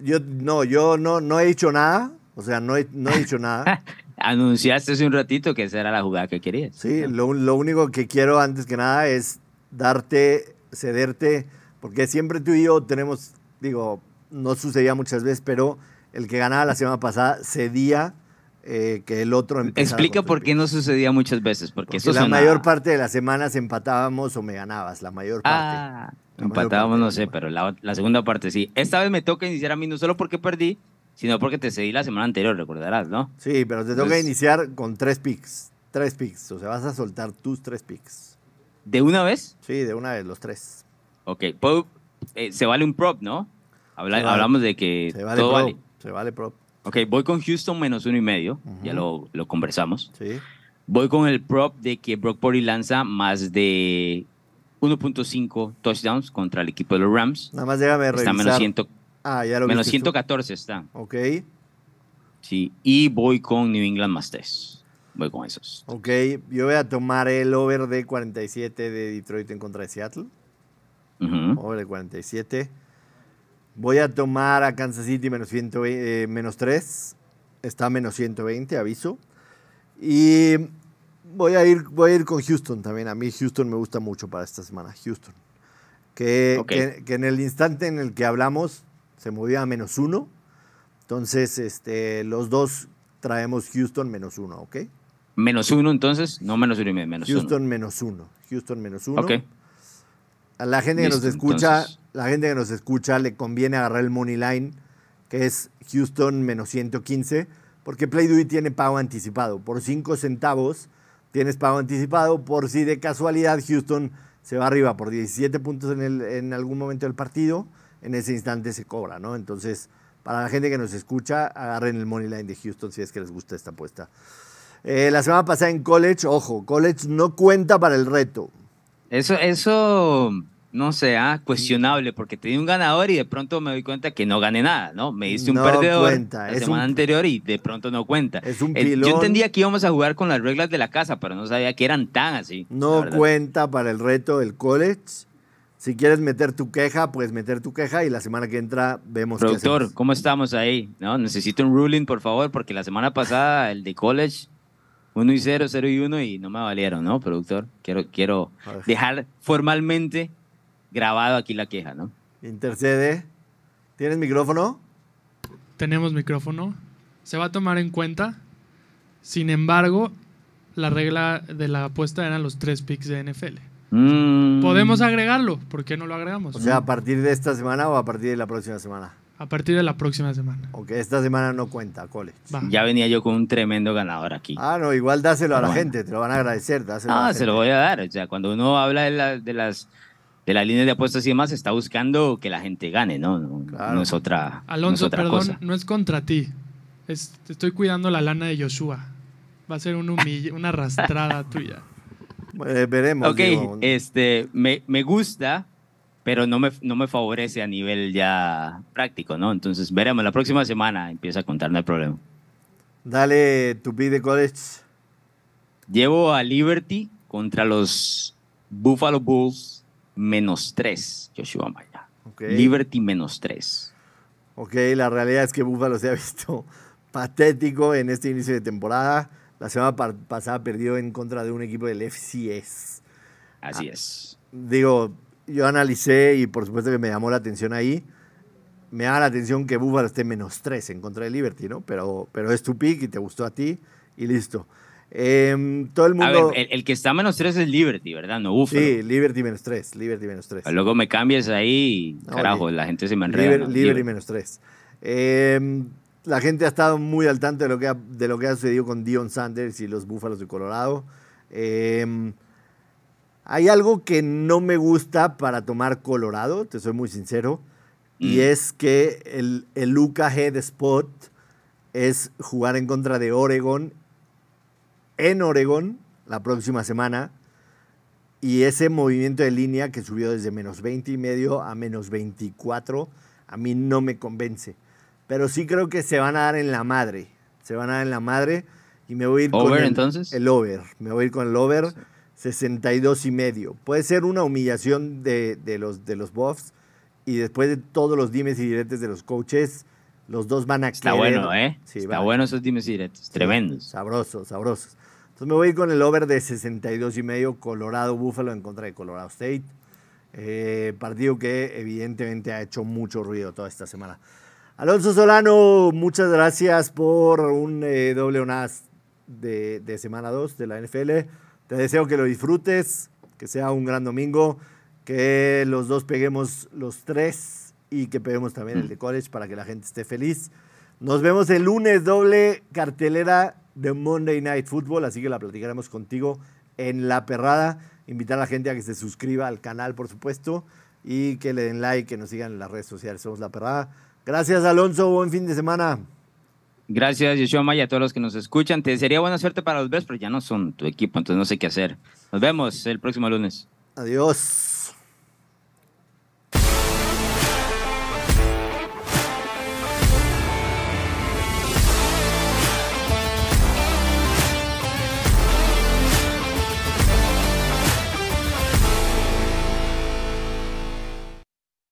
Yo no, yo no, no he dicho nada. O sea, no he, no he dicho nada. Anunciaste hace un ratito que esa era la jugada que querías. Sí, lo, lo único que quiero antes que nada es darte, cederte porque siempre tú y yo tenemos, digo, no sucedía muchas veces, pero el que ganaba la semana pasada cedía eh, que el otro Explica por qué no sucedía muchas veces. Porque, eso la mayor parte de las semanas empatábamos o me ganabas, la mayor parte. Ah, empatábamos, no sé, pero la, segunda parte sí. Esta vez me toca iniciar a mí no solo porque perdí, sino porque te cedí la semana anterior, recordarás, ¿no? Sí, pero te toca iniciar con tres picks. Tres picks. O sea, vas a soltar tus tres picks. ¿De una vez? Sí, de una vez, los tres. Ok, eh, se vale un prop, ¿no? Hablamos de que se vale todo prop, vale. Se vale prop. Ok, voy con Houston menos uno y medio, ya lo, lo, conversamos. Sí. Voy con el prop de que Brock Purdy lanza más de 1.5 touchdowns contra el equipo de los Rams. Nada más déjame revisar. Está menos, ciento, ah, ya lo menos 114 está. Ok. Sí, y voy con New England más 3. Voy con esos. Ok, yo voy a tomar el over de 47 de Detroit en contra de Seattle. Over de 47. Voy a tomar a Kansas City menos, 120, eh, menos 3. Está menos 120, aviso. Y voy a, ir, voy a ir con Houston también. A mí Houston me gusta mucho para esta semana. Houston. Que, que, en el instante en el que hablamos se movía a menos 1. Entonces, este, los dos traemos Houston menos 1, ¿ok? Menos 1 entonces, no menos 1 y menos 1. Houston menos 1. Houston menos 1. Ok. A la gente que nos escucha, la gente que nos escucha le conviene agarrar el money line, que es Houston menos 115, porque PlayDuit tiene pago anticipado. Por 5 centavos tienes pago anticipado, por si de casualidad Houston se va arriba por 17 puntos en, el, en algún momento del partido, en ese instante se cobra, ¿no? Entonces, para la gente que nos escucha, agarren el money line de Houston si es que les gusta esta apuesta. Eh, la semana pasada en college, ojo, college no cuenta para el reto. Eso, eso no sé, ah, cuestionable, porque tenía un ganador y de pronto me doy cuenta que no gané nada, ¿no? Me diste un perdedor cuenta. la semana anterior y de pronto no cuenta. Es un pilón. yo entendía que íbamos a jugar con las reglas de la casa, pero no sabía que eran tan así. No cuenta para el reto del college. Si quieres meter tu queja, puedes meter tu queja y la semana que entra vemos Productor, ¿cómo estamos ahí? ¿No? Necesito un ruling, por favor, porque la semana pasada el de college 1 y 0, 0 y 1 y no me valieron, ¿no, productor? Quiero, quiero dejar formalmente grabado aquí la queja, ¿no? Intercede. ¿Tienes micrófono? Tenemos micrófono. Se va a tomar en cuenta. Sin embargo, la regla de la apuesta eran los tres picks de NFL. Mm. Podemos agregarlo. ¿Por qué no lo agregamos? O sea, a partir de esta semana o a partir de la próxima semana. A partir de la próxima semana. Ok, esta semana no cuenta, college. Ya venía yo con un tremendo ganador aquí. Ah, no, igual dáselo a la gente, te lo van a agradecer. ah, se lo voy a dar. O sea, cuando uno habla de, de las de las líneas de apuestas y demás, está buscando que la gente gane, ¿no? No, es otra, Alonso, no es perdón, no es contra ti. estoy cuidando la lana de Joshua. Va a ser un una arrastrada tuya. Eh, veremos. Ok, este, me, me, gusta, pero no me, no me favorece a nivel ya práctico, ¿no? Entonces, veremos. La próxima semana empieza a contar, no hay problema. Dale tu de college. Llevo a Liberty contra los Buffalo Bulls menos 3, Joshua Maya. Liberty menos 3. Ok, la realidad es que Buffalo se ha visto patético en este inicio de temporada. La semana pasada perdió en contra de un equipo del FCS. Así es. Digo, yo analicé y por supuesto que me llamó la atención ahí. Me da la atención que Buffalo esté menos 3 en contra de Liberty, ¿no? Pero, pero es tu pick y te gustó a ti y listo. Em, todo el mundo. el, que está menos 3 es Liberty, ¿verdad? No Buffalo. Sí, Liberty menos 3. Liberty menos 3. Luego me cambias ahí y carajo, la gente se me enreda. Liberty menos 3. Em, la gente ha estado muy al tanto de lo que ha, de lo que ha sucedido con Dion Sanders y los Búfalos de Colorado. Em, hay algo que no me gusta para tomar Colorado, te soy muy sincero, y mm. es que el, el Luca Head Spot es jugar en contra de Oregon en Oregón la próxima semana y ese movimiento de línea que subió desde menos 20 y medio a menos 24, a mí no me convence. Pero sí creo que se van a dar en la madre. Se van a dar en la madre y me voy a ir con el, entonces? el over. Me voy a ir con el over 62 y medio. Puede ser una humillación de, los, de los Buffs y después de todos los dimes y diretes de los coaches, los dos van a Está bueno, ¿eh? Está bueno esos dimes y diretes. Tremendos. Sabrosos, sabrosos. Entonces me voy con el over de 62 y medio Colorado Buffalo en contra de Colorado State. Eh, partido que evidentemente ha hecho mucho ruido toda esta semana. Alonso Solano, muchas gracias por un eh, doble ONAS de, de semana 2 de la NFL. Te deseo que lo disfrutes, que sea un gran domingo, que los dos peguemos los tres y que peguemos también el de college para que la gente esté feliz. Nos vemos el lunes, doble cartelera de Monday Night Football, así que la platicaremos contigo en La Perrada. Invitar a la gente a que se suscriba al canal, por supuesto, y que le den like, que nos sigan en las redes sociales. Somos La Perrada. Gracias, Alonso. Buen fin de semana. Gracias, Yoshua Maya, a todos los que nos escuchan. Te desearía buena suerte para los Best, pero ya no son tu equipo, entonces no sé qué hacer. Nos vemos el próximo lunes. Adiós.